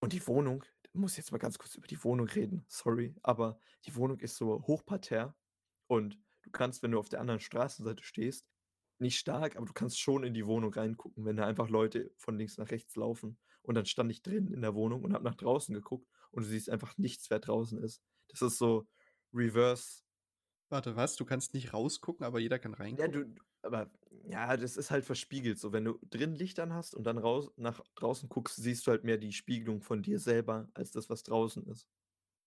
Und die Wohnung, ich muss jetzt mal ganz kurz über die Wohnung reden, sorry, aber die Wohnung ist so hochparterre und du kannst, wenn du auf der anderen Straßenseite stehst, nicht stark, aber du kannst schon in die Wohnung reingucken, wenn da einfach Leute von links nach rechts laufen. Und dann stand ich drin in der Wohnung und habe nach draußen geguckt und du siehst einfach nichts, wer draußen ist. Das ist so Reverse Warte, was? Du kannst nicht rausgucken, aber jeder kann Ja, reingucken? du, du- aber ja, das ist halt verspiegelt. So, wenn du drin Licht an hast und dann raus nach draußen guckst, siehst du halt mehr die Spiegelung von dir selber als das, was draußen ist.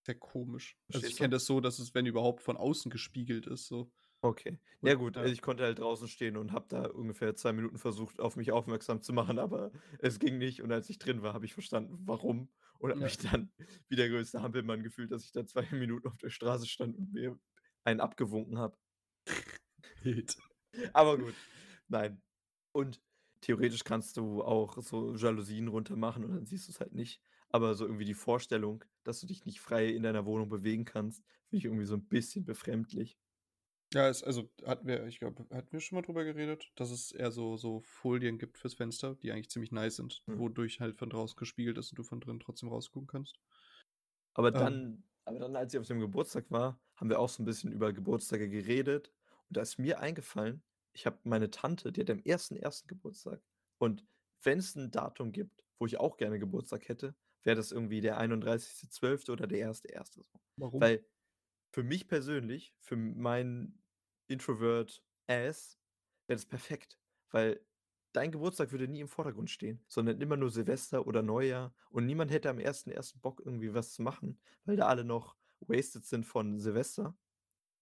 Sehr komisch. Also ich kenne das so, dass es, wenn überhaupt, von außen gespiegelt ist. So. Okay. Ja gut, ja. ich konnte halt draußen stehen und habe da ungefähr 2 Minuten versucht, auf mich aufmerksam zu machen, aber es ging nicht. Und als ich drin war, habe ich verstanden, warum. Und habe Ja. mich dann wie der größte Hampelmann gefühlt, dass ich da 2 Minuten auf der Straße stand und mir einen abgewunken habe. Wild. Aber gut, nein. Und theoretisch kannst du auch so Jalousien runtermachen und dann siehst du's halt nicht. Aber so irgendwie die Vorstellung, dass du dich nicht frei in deiner Wohnung bewegen kannst, finde ich irgendwie so 'n bisschen befremdlich. Ja, es also hatten wir ich glaube, hatten wir schon mal drüber geredet, dass es eher so so Folien gibt fürs Fenster, die eigentlich ziemlich nice sind, Mhm. wodurch halt von draußen gespiegelt ist und du von drin trotzdem rausgucken kannst. Aber Ähm. dann aber dann, als ich auf dem Geburtstag war, haben wir auch so 'n bisschen über Geburtstage geredet. Und da ist mir eingefallen, ich habe meine Tante, die hat am 1.1. Geburtstag. Und wenn's 'n Datum gibt, wo ich auch gerne Geburtstag hätte, wäre das irgendwie der 31.12. oder der 1.1. so. Warum? Weil für mich persönlich, für mein Introvert Ass, wäre das perfekt, weil dein Geburtstag würde nie im Vordergrund stehen, sondern immer nur Silvester oder Neujahr. Und niemand hätte am 1.1. Bock, irgendwie was zu machen, weil da alle noch wasted sind von Silvester.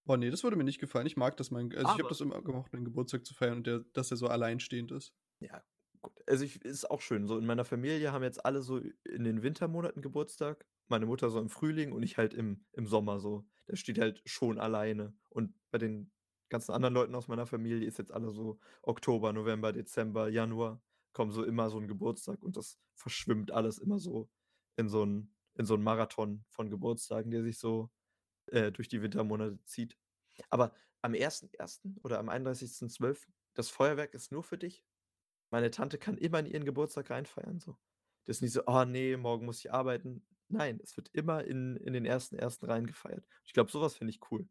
Boah, ne, das würde mir nicht gefallen. Ich mag das mein also, ich habe Aber das immer gemocht, meinen Geburtstag zu feiern und der dass der so alleinstehend ist. Ja, gut. Also, ich ist auch schön. So in meiner Familie haben jetzt alle so in den Wintermonaten Geburtstag. Meine Mutter so im Frühling und ich halt im im Sommer so. Das steht halt schon alleine. Und bei den ganzen anderen Leuten aus meiner Familie ist jetzt alle so Oktober, November, Dezember, Januar kommen so immer so 'n Geburtstag und das verschwimmt alles immer so in so 'n in so 'n Marathon von Geburtstagen, der sich so, äh, durch die Wintermonate zieht. Aber am 1.1. oder am 31.12., das Feuerwerk ist nur für dich. Meine Tante kann immer in ihren Geburtstag reinfeiern so. Das ist nicht so: „Oh ne, morgen muss ich arbeiten.“ Nein, es wird immer in in den 1.1. reingefeiert. Ich glaube, so was finde ich cool.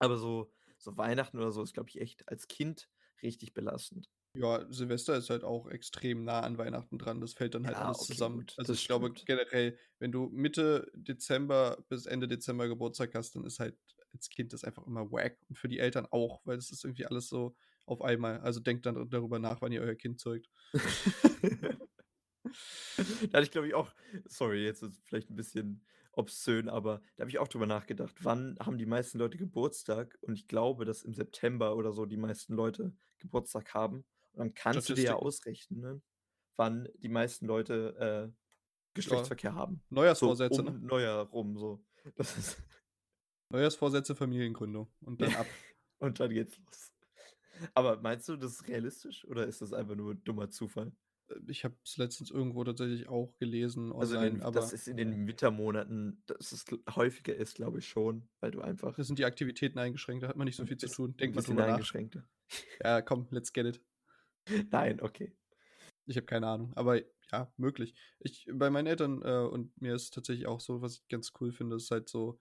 Aber so so Weihnachten oder so ist, glaube ich, echt als Kind richtig belastend. Ja, Silvester ist halt auch extrem nah an Weihnachten dran. Das fällt dann halt Ja, alles okay, zusammen. gut, Also, ich glaube stimmt. generell, wenn du Mitte Dezember bis Ende Dezember Geburtstag hast, dann ist halt als Kind das einfach immer wack und für die Eltern auch, weil das ist irgendwie alles so auf einmal. Also, denkt dann darüber nach, wann ihr euer Kind zeugt. Da hatte ich, glaube ich, auch sorry, jetzt ist es vielleicht 'n bisschen obszön, aber da habe ich auch drüber nachgedacht. Wann haben die meisten Leute Geburtstag? Und ich glaube, dass im September oder so die meisten Leute Geburtstag haben. Und dann kannst du dir ja ausrechnen, wann die meisten Leute, äh, Geschlechtsverkehr haben. So Neujahrsvorsätze, um ne? Neujahr rum so. Das Neujahrsvorsätze, Familiengründung und dann ab. Und dann geht's los. Aber meinst du, das ist realistisch oder ist das einfach nur dummer Zufall? Äh, ich habe es letztens irgendwo tatsächlich auch gelesen Also, in online, den aber das ist in den Wintermonaten, dass es häufiger ist, glaube ich schon, weil du einfach Da sind die Aktivitäten eingeschränkt, da hat man nicht so viel zu tun. 'n Denkt mal drüber nach. Ja, komm, let's get it. Nein, okay. Ich habe keine Ahnung, aber ja, möglich. Ich bei meinen Eltern, äh, und mir ist es tatsächlich auch so, was ich ganz cool finde, ist halt so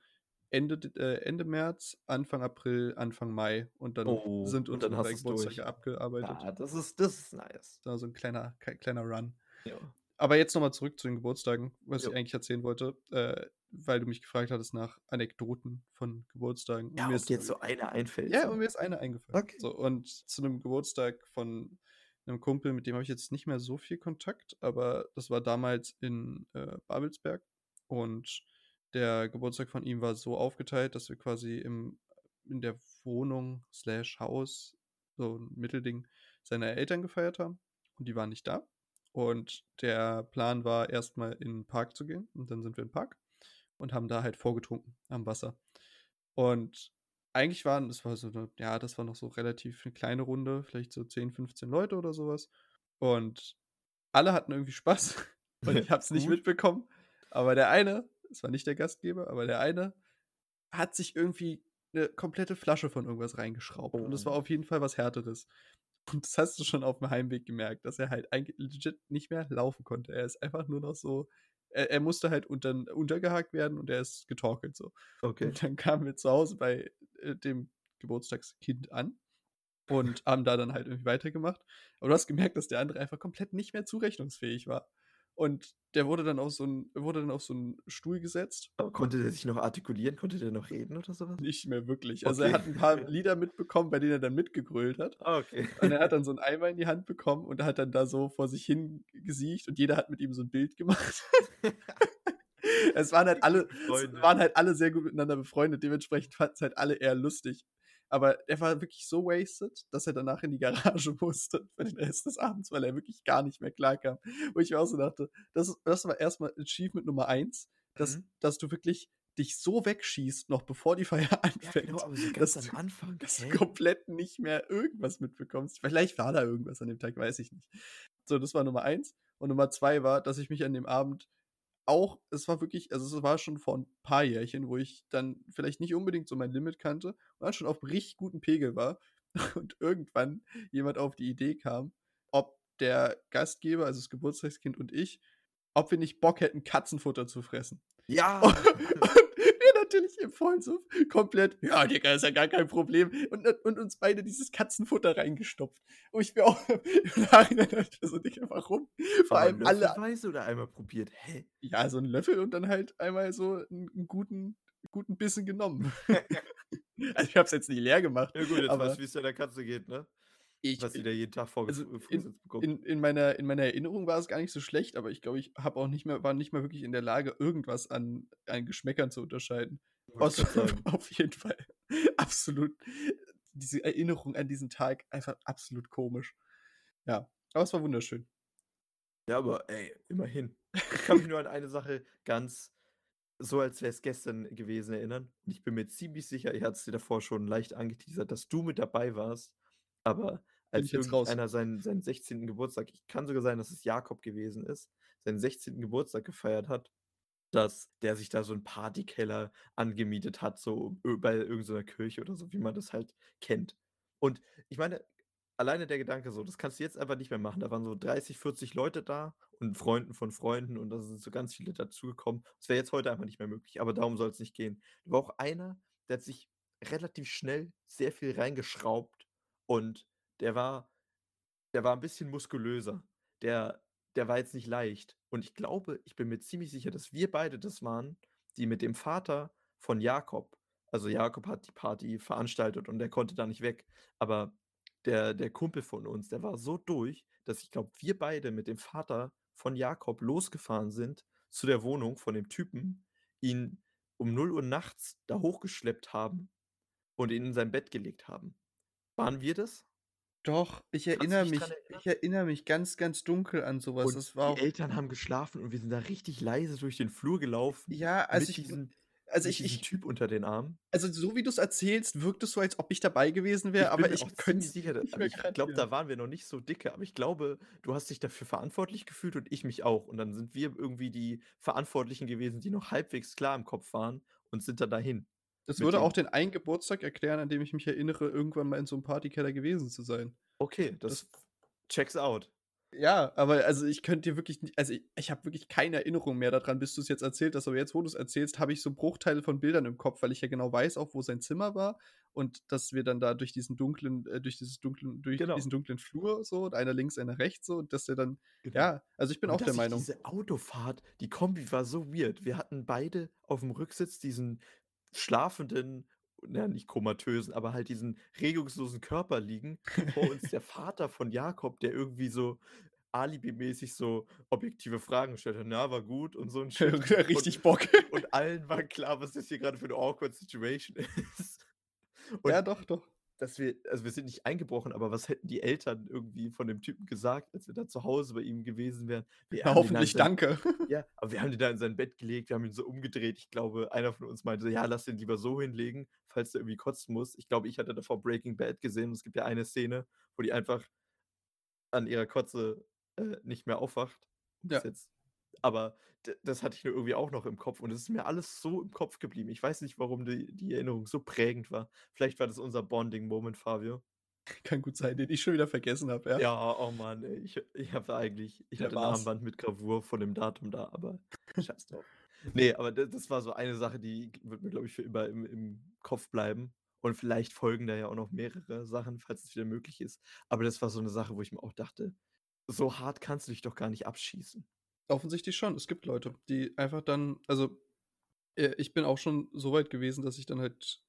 Ende äh, Ende März, Anfang April, Anfang Mai und dann Oh, sind dann unsere hast 3 du's Geburtstage abgearbeitet. Ja, das ist das ist nice. Da so 'n kleiner kleiner Run. Ja. Aber jetzt noch mal zurück zu den Geburtstagen, was ich Jo. eigentlich erzählen wollte, äh, weil du mich gefragt hattest nach Anekdoten von Geburtstagen. Und Ja, mir ob ist dir jetzt so eine einfällt, Ja, und mir ist eine eingefallen. Okay. So, und zu 'nem Geburtstag von 'nem Kumpel, mit dem habe ich jetzt nicht mehr so viel Kontakt, aber das war damals in, äh, Babelsberg. Und der Geburtstag von ihm war so aufgeteilt, dass wir quasi im in der Wohnung Slash Haus, so 'n Mittelding, seiner Eltern gefeiert haben und die waren nicht da. Und der Plan war, erst mal in 'n Park zu gehen und dann sind wir im Park und haben da halt vorgetrunken am Wasser. Und eigentlich waren das war so 'ne ja, das war noch so relativ 'ne kleine Runde, vielleicht so 10, 15 Leute oder so was. Und alle hatten irgendwie Spaß und ich habe es nicht Gut. mitbekommen. Aber der eine, es war nicht der Gastgeber, aber der eine hat sich irgendwie 'ne komplette Flasche von irgendwas reingeschraubt und das war Oh. auf jeden Fall was Härteres. Und das hast du schon auf'm Heimweg gemerkt, dass er halt eigentlich legit nicht mehr laufen konnte. Er ist einfach nur noch so er er musste halt untern untergehakt werden und er ist getorkelt so. Okay. Und dann kamen wir zu Hause bei, äh, dem Geburtstagskind an und haben da dann halt irgendwie weitergemacht. Aber du hast gemerkt, dass der andere einfach komplett nicht mehr zurechnungsfähig war. Und der wurde dann auf so 'n wurde dann auf so 'n Stuhl gesetzt. Aber konnte der sich noch artikulieren? Konnte der noch reden oder so was? Nicht mehr wirklich. Also, er Okay. hat 'n paar Lieder mitbekommen, bei denen er dann mitgegrölt hat. Ah, okay. Und er hat dann so 'n Eimer in die Hand bekommen und hat dann da so vor sich hin gesiecht und jeder hat mit ihm so 'n Bild gemacht. Es waren halt alle es waren halt alle sehr gut miteinander befreundet. Dementsprechend fanden es halt alle eher lustig. Aber er war wirklich so wasted, dass er danach in die Garage musste für den Rest des Abends, weil er wirklich gar nicht mehr klarkam. Wo ich mir auch so dachte, das, das war erstmal Achievement Nummer eins, dass, Mhm. dass du wirklich dich so wegschießt, noch bevor die Feier anfängt, genau, aber so dass, du, Anfang. dass du komplett nicht mehr irgendwas mitbekommst. Vielleicht war da irgendwas an dem Tag, weiß ich nicht. So, das war Nummer eins. Und Nummer zwei war, dass ich mich an dem Abend auch, es war wirklich, also es war schon vor ein paar Jährchen, wo ich dann vielleicht nicht unbedingt so mein Limit kannte und dann schon auf richtig guten Pegel war und irgendwann jemand auf die Idee kam, ob der Gastgeber, also das Geburtstagskind und ich, ob wir nicht Bock hätten, Katzenfutter zu fressen. Ja! Und, und natürlich im Vollsuff komplett, ja, Digga, ist ja gar kein Problem. Und, und uns beide dieses Katzenfutter reingestopft. Und ich mir auch im Nachhinein so, Digga, warum? Vor allem alle, löffelweise oder einmal probiert? Hä? ja, so einen Löffel und dann halt einmal so einen, einen guten, guten Bissen genommen. also ich hab's jetzt nicht leer gemacht, Ja gut, jetzt aber weißt du, wie es deiner Katze geht, ne? Ich, Was sie da jeden Tag vorgesetzt also in, vorgesetzt bekommt. in, in, meiner, in meiner Erinnerung war es gar nicht so schlecht, aber ich glaube, ich habe auch nicht mehr, war nicht mehr wirklich in der Lage, irgendwas an, an Geschmäckern zu unterscheiden. Sagen. auf jeden Fall. Absolut. Diese Erinnerung an diesen Tag einfach absolut komisch. Ja, aber es war wunderschön. Ja, aber ey, immerhin. Ich kann mich nur an eine Sache ganz so, als wäre es gestern gewesen, erinnern. Und ich bin mir ziemlich sicher, ich hatte es dir davor schon leicht angeteasert, dass du mit dabei warst. Aber als irgendeiner seinen, seinen 16. Geburtstag, ich kann sogar sein, dass es Jakob gewesen ist, seinen 16. Geburtstag gefeiert hat, dass der sich da so einen Partykeller angemietet hat, so bei irgendeiner Kirche oder so, wie man das halt kennt. Und ich meine, alleine der Gedanke so, das kannst du jetzt einfach nicht mehr machen. Da waren so 30, 40 Leute da und Freunden von Freunden und da sind so ganz viele dazugekommen. Das wäre jetzt heute einfach nicht mehr möglich, aber darum soll es nicht gehen. Da war auch einer, der hat sich relativ schnell sehr viel reingeschraubt und der war, der war ein bisschen muskulöser. Der, der war jetzt nicht leicht. Und ich glaube, ich bin mir ziemlich sicher, dass wir beide das waren, die mit dem Vater von Jakob, also Jakob hat die Party veranstaltet und der konnte da nicht weg, aber der, der Kumpel von uns, der war so durch, dass ich glaube, wir beide mit dem Vater von Jakob losgefahren sind zu der Wohnung von dem Typen, ihn um 0 Uhr nachts da hochgeschleppt haben und ihn in sein Bett gelegt haben. Waren wir das? Doch, ich erinnere mich, ich erinnere mich ganz, ganz dunkel an sowas. Und Das war die Eltern haben geschlafen und wir sind da richtig leise durch den Flur gelaufen ja, also ich, diesem, also ich, ich, Typ unter den Armen. also so wie du es erzählst, wirkt es so, als ob ich dabei gewesen wäre, aber ich könnte sicher, mehr ich glaube, da waren wir noch nicht so dicke, aber ich glaube, du hast dich dafür verantwortlich gefühlt und ich mich auch. Und dann sind wir irgendwie die Verantwortlichen gewesen, die noch halbwegs klar im Kopf waren und sind dann dahin. Das würde auch den einen Geburtstag erklären, an dem ich mich erinnere, irgendwann mal in so einem Partykeller gewesen zu sein. Okay, das, checks out. Ja, aber also ich könnte dir wirklich nicht, also ich, ich habe wirklich keine Erinnerung mehr daran, bis du es jetzt erzählt hast. Aber jetzt, wo du es erzählst, habe ich so Bruchteile von Bildern im Kopf, weil ich ja genau weiß, auch wo sein Zimmer war und dass wir dann da durch diesen dunklen, äh, durch dieses dunklen, durch Genau. diesen dunklen Flur so, und einer links, einer rechts so, und dass der dann, Genau. ja, also ich bin Und auch der Meinung. Diese Autofahrt, die Kombi war so weird. Wir hatten beide auf dem Rücksitz diesen schlafenden, na, nicht komatösen, aber halt diesen regungslosen Körper liegen. Vor uns der Vater von Jakob, der irgendwie so alibimäßig so objektive Fragen stellt. Na, war gut und so ein Shit. Richtig Bock. Und, und allen war klar, was das hier gerade für eine awkward Situation ist. Und ja, doch, doch. Dass wir, also wir sind nicht eingebrochen, aber was hätten die Eltern irgendwie von dem Typen gesagt, als wir da zu Hause bei ihm gewesen wären? Na, hoffentlich an sein, danke. Ja, aber wir haben den da in sein Bett gelegt, wir haben ihn so umgedreht. Ich glaube, einer von uns meinte, so, ja, lass den lieber so hinlegen, falls der irgendwie kotzen muss. Ich glaube, ich hatte davor Breaking Bad gesehen und es gibt ja eine Szene, wo die einfach an ihrer Kotze äh, nicht mehr aufwacht. Ja. jetzt, aber das hatte ich nur irgendwie auch noch im Kopf und es ist mir alles so im Kopf geblieben. Ich weiß nicht, warum die, die Erinnerung so prägend war. Vielleicht war das unser Bonding-Moment, Fabio. Kann gut sein, den ich schon wieder vergessen habe, ja. Ja, oh Mann, ey, ich, ich habe eigentlich, ich Der hatte ein. Armband mit Gravur von dem Datum da, aber scheiß drauf. Nee, aber das, das war so eine Sache, die wird mir, glaube ich, für immer im, im Kopf bleiben. Und vielleicht folgen da ja auch noch mehrere Sachen, falls es wieder möglich ist. Aber das war so eine Sache, wo ich mir auch dachte, so hart kannst du dich doch gar nicht abschießen. Offensichtlich schon. Es gibt Leute, die einfach dann, also äh, ich bin auch schon so weit gewesen, dass ich dann halt.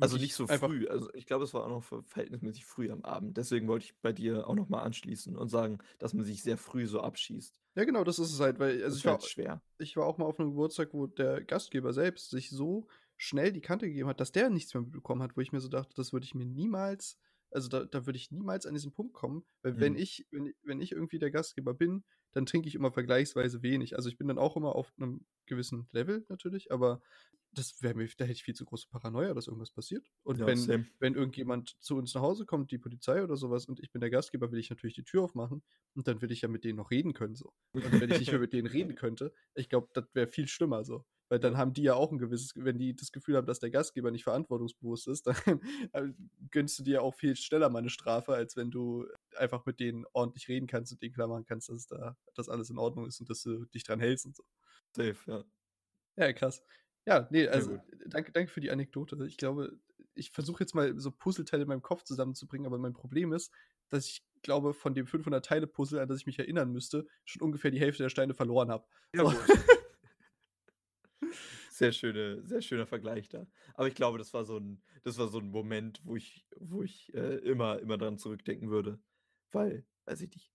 Also nicht so früh. Also ich glaube, es war auch noch ver- verhältnismäßig früh am Abend. Deswegen wollte ich bei dir auch noch mal anschließen und sagen, dass man sich sehr früh so abschießt. Ja, genau, das ist es halt, weil, also ich wäre war, halt schwer. ich war auch mal auf einem Geburtstag, wo der Gastgeber selbst sich so schnell die Kante gegeben hat, dass der nichts mehr mitbekommen hat, wo ich mir so dachte, das würde ich mir niemals, also da, da würde ich niemals an diesen Punkt kommen, weil mhm. wenn ich, wenn, wenn ich irgendwie der Gastgeber bin, dann trinke ich immer vergleichsweise wenig. Also ich bin dann auch immer auf einem gewissen Level natürlich, aber das wäre mir, da hätte ich viel zu große Paranoia, dass irgendwas passiert. Und ja, wenn, wenn irgendjemand zu uns nach Hause kommt, die Polizei oder sowas, und ich bin der Gastgeber, will ich natürlich die Tür aufmachen und dann will ich ja mit denen noch reden können. So. Und wenn ich nicht mehr mit denen reden könnte, ich glaube, das wäre viel schlimmer so. Weil dann haben die ja auch ein gewisses, wenn die das Gefühl haben, dass der Gastgeber nicht verantwortungsbewusst ist, dann äh, gönnst du dir auch viel schneller mal eine Strafe, als wenn du einfach mit denen ordentlich reden kannst und denen klar machen kannst, dass da dass alles in Ordnung ist und dass du dich dran hältst und so. Safe, ja. Ja, krass. Ja, nee, also danke, danke für die Anekdote. Ich glaube, ich versuche jetzt mal so Puzzleteile in meinem Kopf zusammenzubringen, aber mein Problem ist, dass ich glaube, von dem 500-Teile-Puzzle, an das ich mich erinnern müsste, schon ungefähr die Hälfte der Steine verloren habe. Ja, so. sehr, schöne, sehr schöner Vergleich da. Aber ich glaube, das war so ein, das war so ein Moment, wo ich, wo ich äh, immer, immer dran zurückdenken würde. Weil, weiß ich nicht.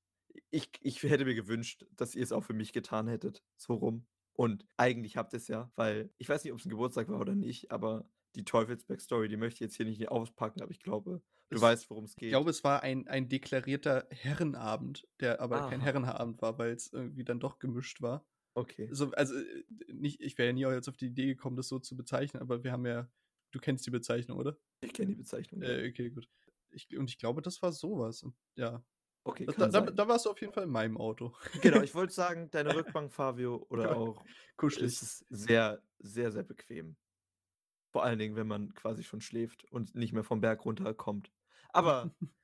Ich, ich hätte mir gewünscht, dass ihr es auch für mich getan hättet. So rum. Und eigentlich habt ihr es ja, weil ich weiß nicht, ob es ein Geburtstag war oder nicht, aber die Teufels-Backstory, die möchte ich jetzt hier nicht auspacken, aber ich glaube, du es, weißt, worum es geht. Ich glaube, es war ein, ein deklarierter Herrenabend, der aber Aha. kein Herrenabend war, weil es irgendwie dann doch gemischt war. Okay. So, also, äh, nicht, ich wäre ja nie jetzt auf die Idee gekommen, das so zu bezeichnen, aber wir haben ja, du kennst die Bezeichnung, oder? Ich kenne die Bezeichnung. Äh, okay, gut. Ich, und ich glaube, das war sowas. Und ja, Okay, da, da, da, warst du auf jeden Fall in meinem Auto. Genau, ich wollte sagen, deine Rückbank, Fabio, oder auch kuschelig, ist sehr, sehr, sehr bequem. Vor allen Dingen, wenn man quasi schon schläft und nicht mehr vom Berg runterkommt. Aber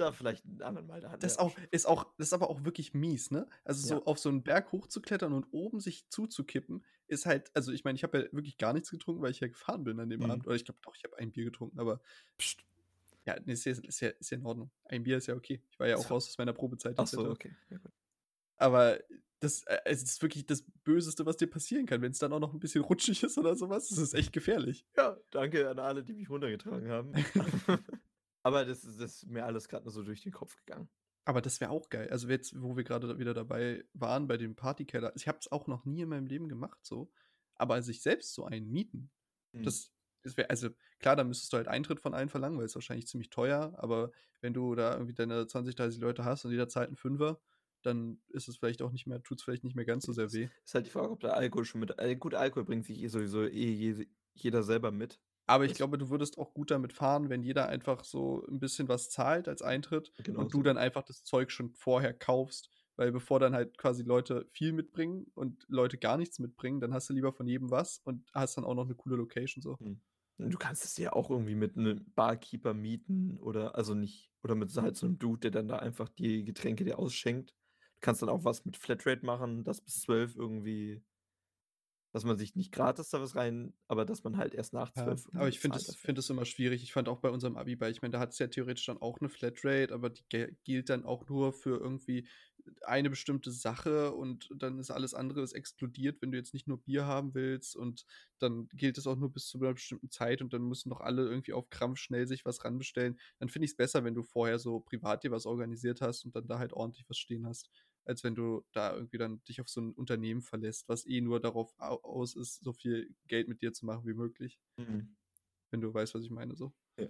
da vielleicht einen anderen Mal. Da das auch, ist auch, das ist aber auch wirklich mies, ne? Also so ja. auf so einen Berg hochzuklettern und oben sich zuzukippen, ist halt, also ich meine, ich habe ja wirklich gar nichts getrunken, weil ich ja gefahren bin an dem mhm. Abend. Oder ich glaube doch, ich habe ein Bier getrunken, aber Psst, ja, nee, ist, ja, ist, ja, ist ja in Ordnung. Ein Bier ist ja okay. Ich war ja auch so. raus aus meiner Probezeit. Ach so, okay. Ja, Aber das äh, es ist wirklich das Böseste, was dir passieren kann. Wenn es dann auch noch ein bisschen rutschig ist oder sowas, das ist echt gefährlich. Ja, danke an alle, die mich runtergetragen haben. Aber das, das ist mir alles gerade nur so durch den Kopf gegangen. Aber das wäre auch geil. Also jetzt, wo wir gerade wieder dabei waren bei dem Partykeller, ich habe es auch noch nie in meinem Leben gemacht so. Aber sich selbst so einen mieten, mhm. das wär, also klar, da müsstest du halt Eintritt von allen verlangen, weil es wahrscheinlich ziemlich teuer, aber wenn du da irgendwie deine 20, 30 Leute hast und jeder zahlt einen Fünfer, dann ist es vielleicht auch nicht mehr, tut es vielleicht nicht mehr ganz so sehr weh. Ist halt die Frage, ob der Alkohol schon mit. Äh, gut, Alkohol bringt sich eh sowieso eh jeder selber mit. Aber ich glaube, du würdest auch gut damit fahren, wenn jeder einfach so ein bisschen was zahlt als Eintritt genau und du so. dann einfach das Zeug schon vorher kaufst. Weil bevor dann halt quasi Leute viel mitbringen und Leute gar nichts mitbringen, dann hast du lieber von jedem was und hast dann auch noch eine coole Location so. Hm. Du kannst es ja auch irgendwie mit einem Barkeeper mieten oder also nicht, oder mit halt so einem Dude, der dann da einfach die Getränke dir ausschenkt. Du kannst dann auch was mit Flatrate machen, dass bis 12 irgendwie, dass man sich nicht gratis da was rein, aber dass man halt erst nach 12. Ja, aber ich finde es find immer schwierig. Ich fand auch bei unserem Abi bei, ich meine, da hat es ja theoretisch dann auch eine Flatrate, aber die gilt dann auch nur für irgendwie eine bestimmte Sache und dann ist alles andere ist exkludiert, wenn du jetzt nicht nur Bier haben willst und dann gilt es auch nur bis zu einer bestimmten Zeit und dann müssen noch alle irgendwie auf Krampf schnell sich was ranbestellen. Dann finde ich es besser, wenn du vorher so privat dir was organisiert hast und dann da halt ordentlich was stehen hast, als wenn du da irgendwie dann dich auf so ein Unternehmen verlässt, was eh nur darauf aus ist, so viel Geld mit dir zu machen wie möglich. Mhm. Wenn du weißt, was ich meine, so. Ja.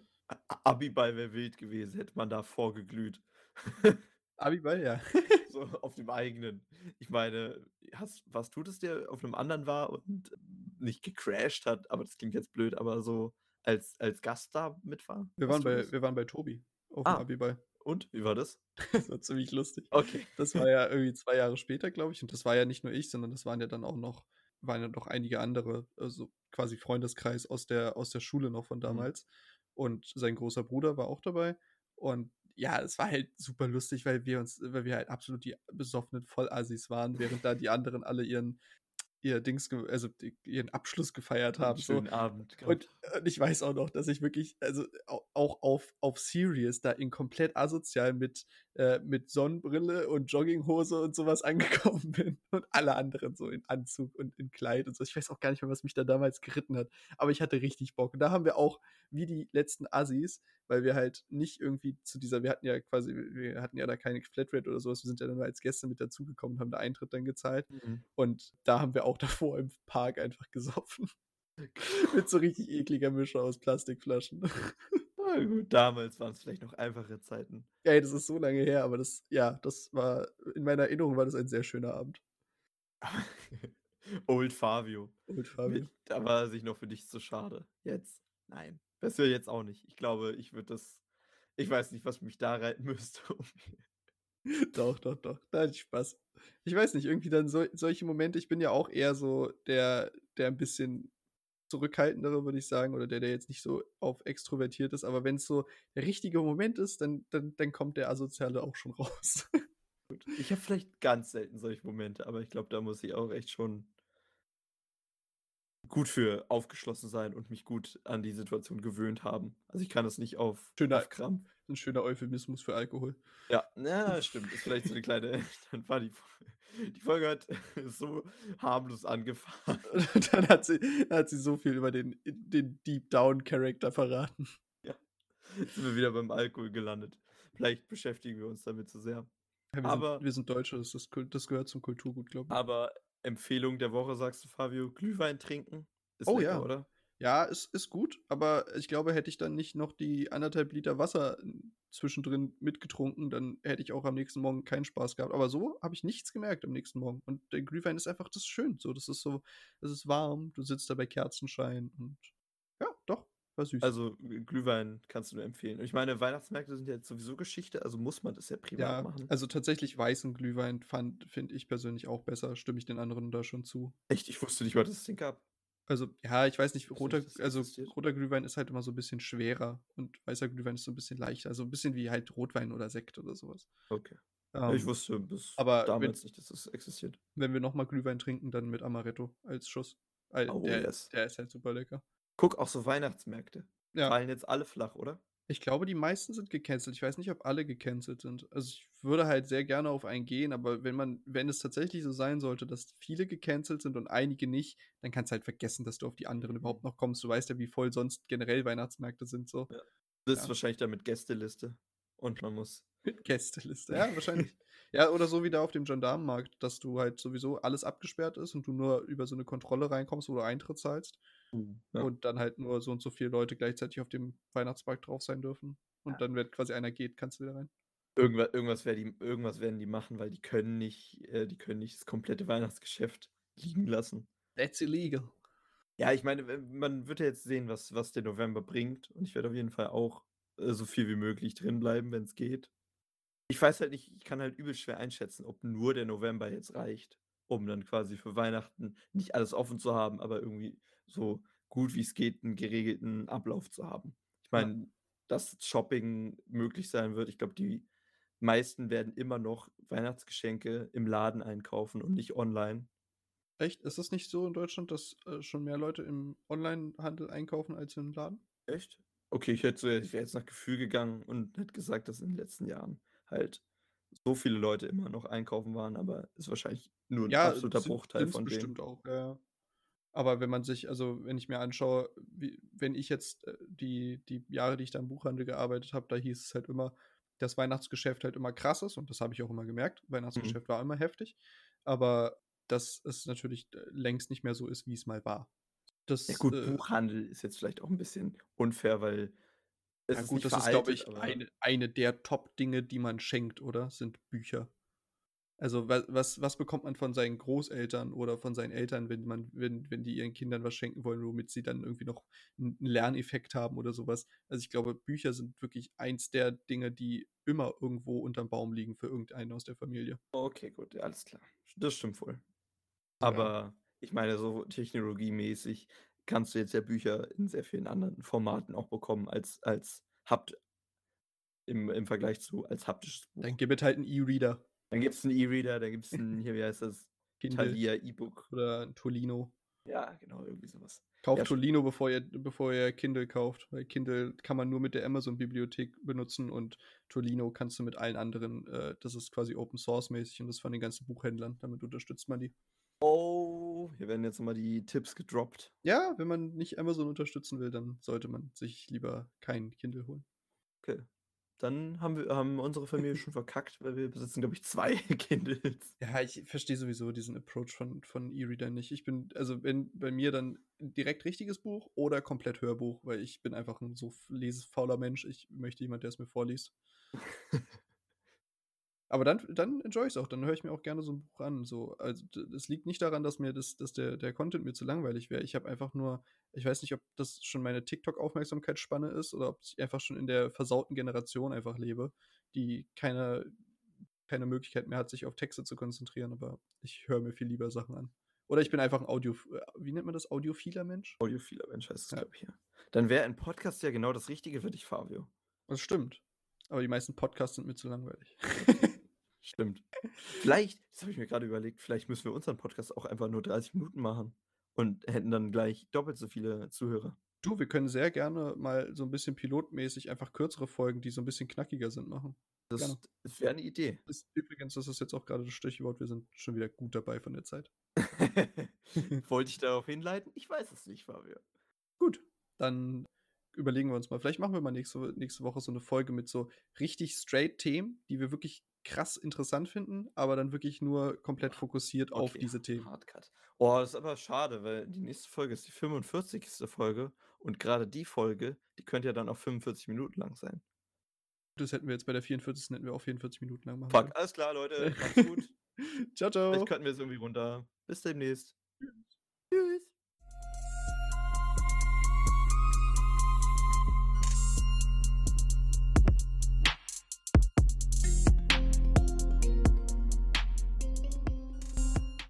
Abiball wäre wild gewesen, hätte man da vorgeglüht. Abiball, ja. so auf dem eigenen. Ich meine, hast, was tut es dir auf einem anderen war und nicht gecrashed hat, aber das klingt jetzt blöd, aber so als, als Gast da mit war? Wir waren, bei, wir waren bei Tobi auf ah. dem Abiball. Und? Wie war das? das war ziemlich lustig. Okay. Das war ja irgendwie zwei Jahre später, glaube ich. Und das war ja nicht nur ich, sondern das waren ja dann auch noch, waren ja noch einige andere, also quasi Freundeskreis aus der, aus der Schule noch von mhm. damals. Mhm. Und sein großer Bruder war auch dabei. Und ja, es war halt super lustig, weil wir uns, weil wir halt absolut die besoffenen Vollassis waren, während da die anderen alle ihren ihr Dings, also ihren Abschluss gefeiert haben. Schönen so. Abend. Und, und, ich weiß auch noch, dass ich wirklich, also auch auf, auf Serious da in komplett asozial mit, äh, mit Sonnenbrille und Jogginghose und sowas angekommen bin. Und alle anderen so in Anzug und in Kleid und so. Ich weiß auch gar nicht mehr, was mich da damals geritten hat. Aber ich hatte richtig Bock. Und da haben wir auch, wie die letzten Assis, weil wir halt nicht irgendwie zu dieser, wir hatten ja quasi, wir hatten ja da keine Flatrate oder sowas, wir sind ja dann als Gäste mit dazugekommen, haben da Eintritt dann gezahlt. Mhm. Und da haben wir auch davor im Park einfach gesoffen. Mit so richtig ekliger Mische aus Plastikflaschen. Na gut, damals waren es vielleicht noch einfache Zeiten. Ey, das ist so lange her, aber das, ja, das war, in meiner Erinnerung war das ein sehr schöner Abend. Old Fabio. Old Fabio. Da war er sich noch für dich zu schade. Jetzt? Nein. Das wäre jetzt auch nicht. Ich glaube, ich würde das. Ich weiß nicht, was mich da reiten müsste. Doch, doch, doch. Da hatte ich Spaß. Ich weiß nicht, irgendwie dann so, solche Momente, ich bin ja auch eher so der, der ein bisschen zurückhaltendere, würde ich sagen, oder der, der jetzt nicht so auf extrovertiert ist, aber wenn es so der richtige Moment ist, dann, dann, dann kommt der Asoziale auch schon raus. Ich habe vielleicht ganz selten solche Momente, aber ich glaube, da muss ich auch echt schon gut für aufgeschlossen sein und mich gut an die Situation gewöhnt haben. Also ich kann das nicht auf, Schöner- auf Krampf. ein schöner Euphemismus für Alkohol. Ja, ja, stimmt. Ist vielleicht so eine kleine. Dann war die, die Folge hat so harmlos angefangen. Dann hat sie, hat sie so viel über den, den Deep Down Charakter verraten. Sind wir wieder beim Alkohol gelandet. Vielleicht beschäftigen wir uns damit zu sehr. Ja, wir, Aber- sind, wir sind Deutsche, das, ist, das gehört zum Kulturgut, glaube ich. Aber Empfehlung der Woche, sagst du, Fabio, Glühwein trinken? Ist Oh lecker, ja. oder? Ja, es ist gut, aber ich glaube, hätte ich dann nicht noch die anderthalb Liter Wasser zwischendrin mitgetrunken, dann hätte ich auch am nächsten Morgen keinen Spaß gehabt. Aber so habe ich nichts gemerkt am nächsten Morgen. Und der Glühwein ist einfach, das ist schön. So, das ist so, das ist warm, du sitzt da bei Kerzenschein und war süß. Also Glühwein kannst du nur empfehlen. Und ich meine, Weihnachtsmärkte sind ja jetzt sowieso Geschichte, also muss man das ja privat ja, machen. also tatsächlich weißen Glühwein fand, finde ich persönlich auch besser, stimme ich den anderen da schon zu. Echt, ich wusste nicht mal, dass es den gab. Also, ja, ich weiß nicht, roter, nicht, also roter Glühwein ist halt immer so ein bisschen schwerer und weißer Glühwein ist so ein bisschen leichter. Also ein bisschen wie halt Rotwein oder Sekt oder sowas. Okay. Ja, ich Ähm, wusste bis aber damals nicht, dass das existiert. wenn wir nochmal Glühwein trinken, dann mit Amaretto als Schuss. Oh, der, yes. der ist halt super lecker. Guck, auch so Weihnachtsmärkte. Ja, Fallen jetzt alle flach, oder? ich glaube, die meisten sind gecancelt. Ich weiß nicht, ob alle gecancelt sind. Also ich würde halt sehr gerne auf einen gehen, aber wenn man, wenn es tatsächlich so sein sollte, dass viele gecancelt sind und einige nicht, dann kannst du halt vergessen, dass du auf die anderen überhaupt noch kommst. Du weißt ja, wie voll sonst generell Weihnachtsmärkte sind so. Das ist Ja. wahrscheinlich dann mit Gästeliste. Und man muss. Mit Gästeliste, ja, wahrscheinlich. ja, oder so wie da auf dem Gendarmenmarkt, dass du halt sowieso alles abgesperrt ist und du nur über so eine Kontrolle reinkommst, wo du Eintritt zahlst. Ja. und dann halt nur so und so viele Leute gleichzeitig auf dem Weihnachtsmarkt drauf sein dürfen. Und dann, wenn quasi einer geht, kannst du wieder rein. Irgendwas, irgendwas, die, irgendwas werden die machen, weil die können nicht, äh, die können nicht das komplette Weihnachtsgeschäft liegen lassen. That's illegal. Ja, ich meine, man wird ja jetzt sehen, was, was der November bringt. Und ich werde auf jeden Fall auch äh, so viel wie möglich drin bleiben, wenn es geht. Ich weiß halt nicht, ich kann halt übel schwer einschätzen, ob nur der November jetzt reicht, um dann quasi für Weihnachten nicht alles offen zu haben, aber irgendwie so gut wie es geht einen geregelten Ablauf zu haben. Ich Ja. meine, dass Shopping möglich sein wird. Ich glaube, die meisten werden immer noch Weihnachtsgeschenke im Laden einkaufen und nicht online. Echt? Ist das nicht so in Deutschland, dass äh, schon mehr Leute im Onlinehandel einkaufen als im Laden? Echt? Okay, ich hätte so, ich wäre jetzt nach Gefühl gegangen und hätte gesagt, dass in den letzten Jahren halt so viele Leute immer noch einkaufen waren, aber ist wahrscheinlich nur ein absoluter sind- Bruchteil von denen. bestimmt auch. Ja. Aber wenn man sich, also wenn ich mir anschaue, wie, wenn ich jetzt äh, die, die Jahre, die ich da im Buchhandel gearbeitet habe, da hieß es halt immer, dass Weihnachtsgeschäft halt immer krass ist und das habe ich auch immer gemerkt. Mhm. Weihnachtsgeschäft war immer heftig, aber dass es natürlich äh, längst nicht mehr so ist, wie es mal war. Das, Ja gut, äh, Buchhandel ist jetzt vielleicht auch ein bisschen unfair, weil es ja ist gut, das ist, glaube ich, eine, eine der Top-Dinge, die man schenkt, oder? Sind Bücher. Also was, was, was bekommt man von seinen Großeltern oder von seinen Eltern, wenn man, wenn, wenn die ihren Kindern was schenken wollen, womit sie dann irgendwie noch einen Lerneffekt haben oder sowas. Also ich glaube, Bücher sind wirklich eins der Dinge, die immer irgendwo unterm Baum liegen für irgendeinen aus der Familie. Okay, gut, ja, alles klar. Das stimmt wohl. Aber ich meine, so technologiemäßig kannst du jetzt ja Bücher in sehr vielen anderen Formaten auch bekommen als, als hapt im, im Vergleich zu als haptisches Buch. Dann gibt es halt einen E-Reader, Dann gibt es einen E-Reader, dann gibt es ein, hier, wie heißt das? Kindle Thalia E-Book. oder ein Tolino. Ja, genau, irgendwie sowas. Kauft Ja, Tolino, bevor ihr, bevor ihr Kindle kauft. Weil Kindle kann man nur mit der Amazon-Bibliothek benutzen und Tolino kannst du mit allen anderen, äh, das ist quasi Open Source-mäßig und das von den ganzen Buchhändlern. Damit unterstützt man die. Oh, hier werden jetzt nochmal die Tipps gedroppt. Ja, wenn man nicht Amazon unterstützen will, dann sollte man sich lieber kein Kindle holen. Okay. Dann haben wir haben unsere Familie schon verkackt, weil wir besitzen, glaube ich, zwei Kindles. Ja, ich verstehe sowieso diesen Approach von, von E-Reader nicht. Ich bin, also wenn bei mir dann direkt richtiges Buch oder komplett Hörbuch, weil ich bin einfach ein so lesefauler Mensch. Ich möchte jemand, der es mir vorliest. Aber dann, dann enjoy ich es auch, dann höre ich mir auch gerne so ein Buch an. So. Also es liegt nicht daran, dass mir das, dass der, der Content mir zu langweilig wäre. Ich habe einfach nur, ich weiß nicht, ob das schon meine TikTok-Aufmerksamkeitsspanne ist oder ob ich einfach schon in der versauten Generation einfach lebe, die keine, keine Möglichkeit mehr hat, sich auf Texte zu konzentrieren, aber ich höre mir viel lieber Sachen an. Oder ich bin einfach ein Audio, wie nennt man das? Audiophiler Mensch? Audiophiler Mensch heißt es, ja. glaube ich, ja. Dann wäre ein Podcast ja genau das Richtige für dich, Fabio. Das stimmt. Aber die meisten Podcasts sind mir zu langweilig. Stimmt. Vielleicht, das habe ich mir gerade überlegt, vielleicht müssen wir unseren Podcast auch einfach nur 30 Minuten machen und hätten dann gleich doppelt so viele Zuhörer. Du, wir können sehr gerne mal so ein bisschen pilotmäßig einfach kürzere Folgen, die so ein bisschen knackiger sind, machen. Das, das wäre eine Idee. Ist, übrigens, das ist jetzt auch gerade das Stichwort, wir sind schon wieder gut dabei von der Zeit. Wollte ich darauf hinleiten? Ich weiß es nicht, Fabio. Gut, dann überlegen wir uns mal. Vielleicht machen wir mal nächste, nächste Woche so eine Folge mit so richtig straight Themen, die wir wirklich krass interessant finden, aber dann wirklich nur komplett fokussiert okay, auf diese Themen. Hardcut. Oh, das ist aber schade, weil die nächste Folge ist die 45. Folge und gerade die Folge, die könnte ja dann auch 45 Minuten lang sein. Das hätten wir jetzt bei der 44. hätten wir auch 44 Minuten lang machen. Fuck, alles klar, Leute. Macht's gut. ciao, ciao. Vielleicht könnten wir es irgendwie runter. Bis demnächst. Tschüss. Tschüss.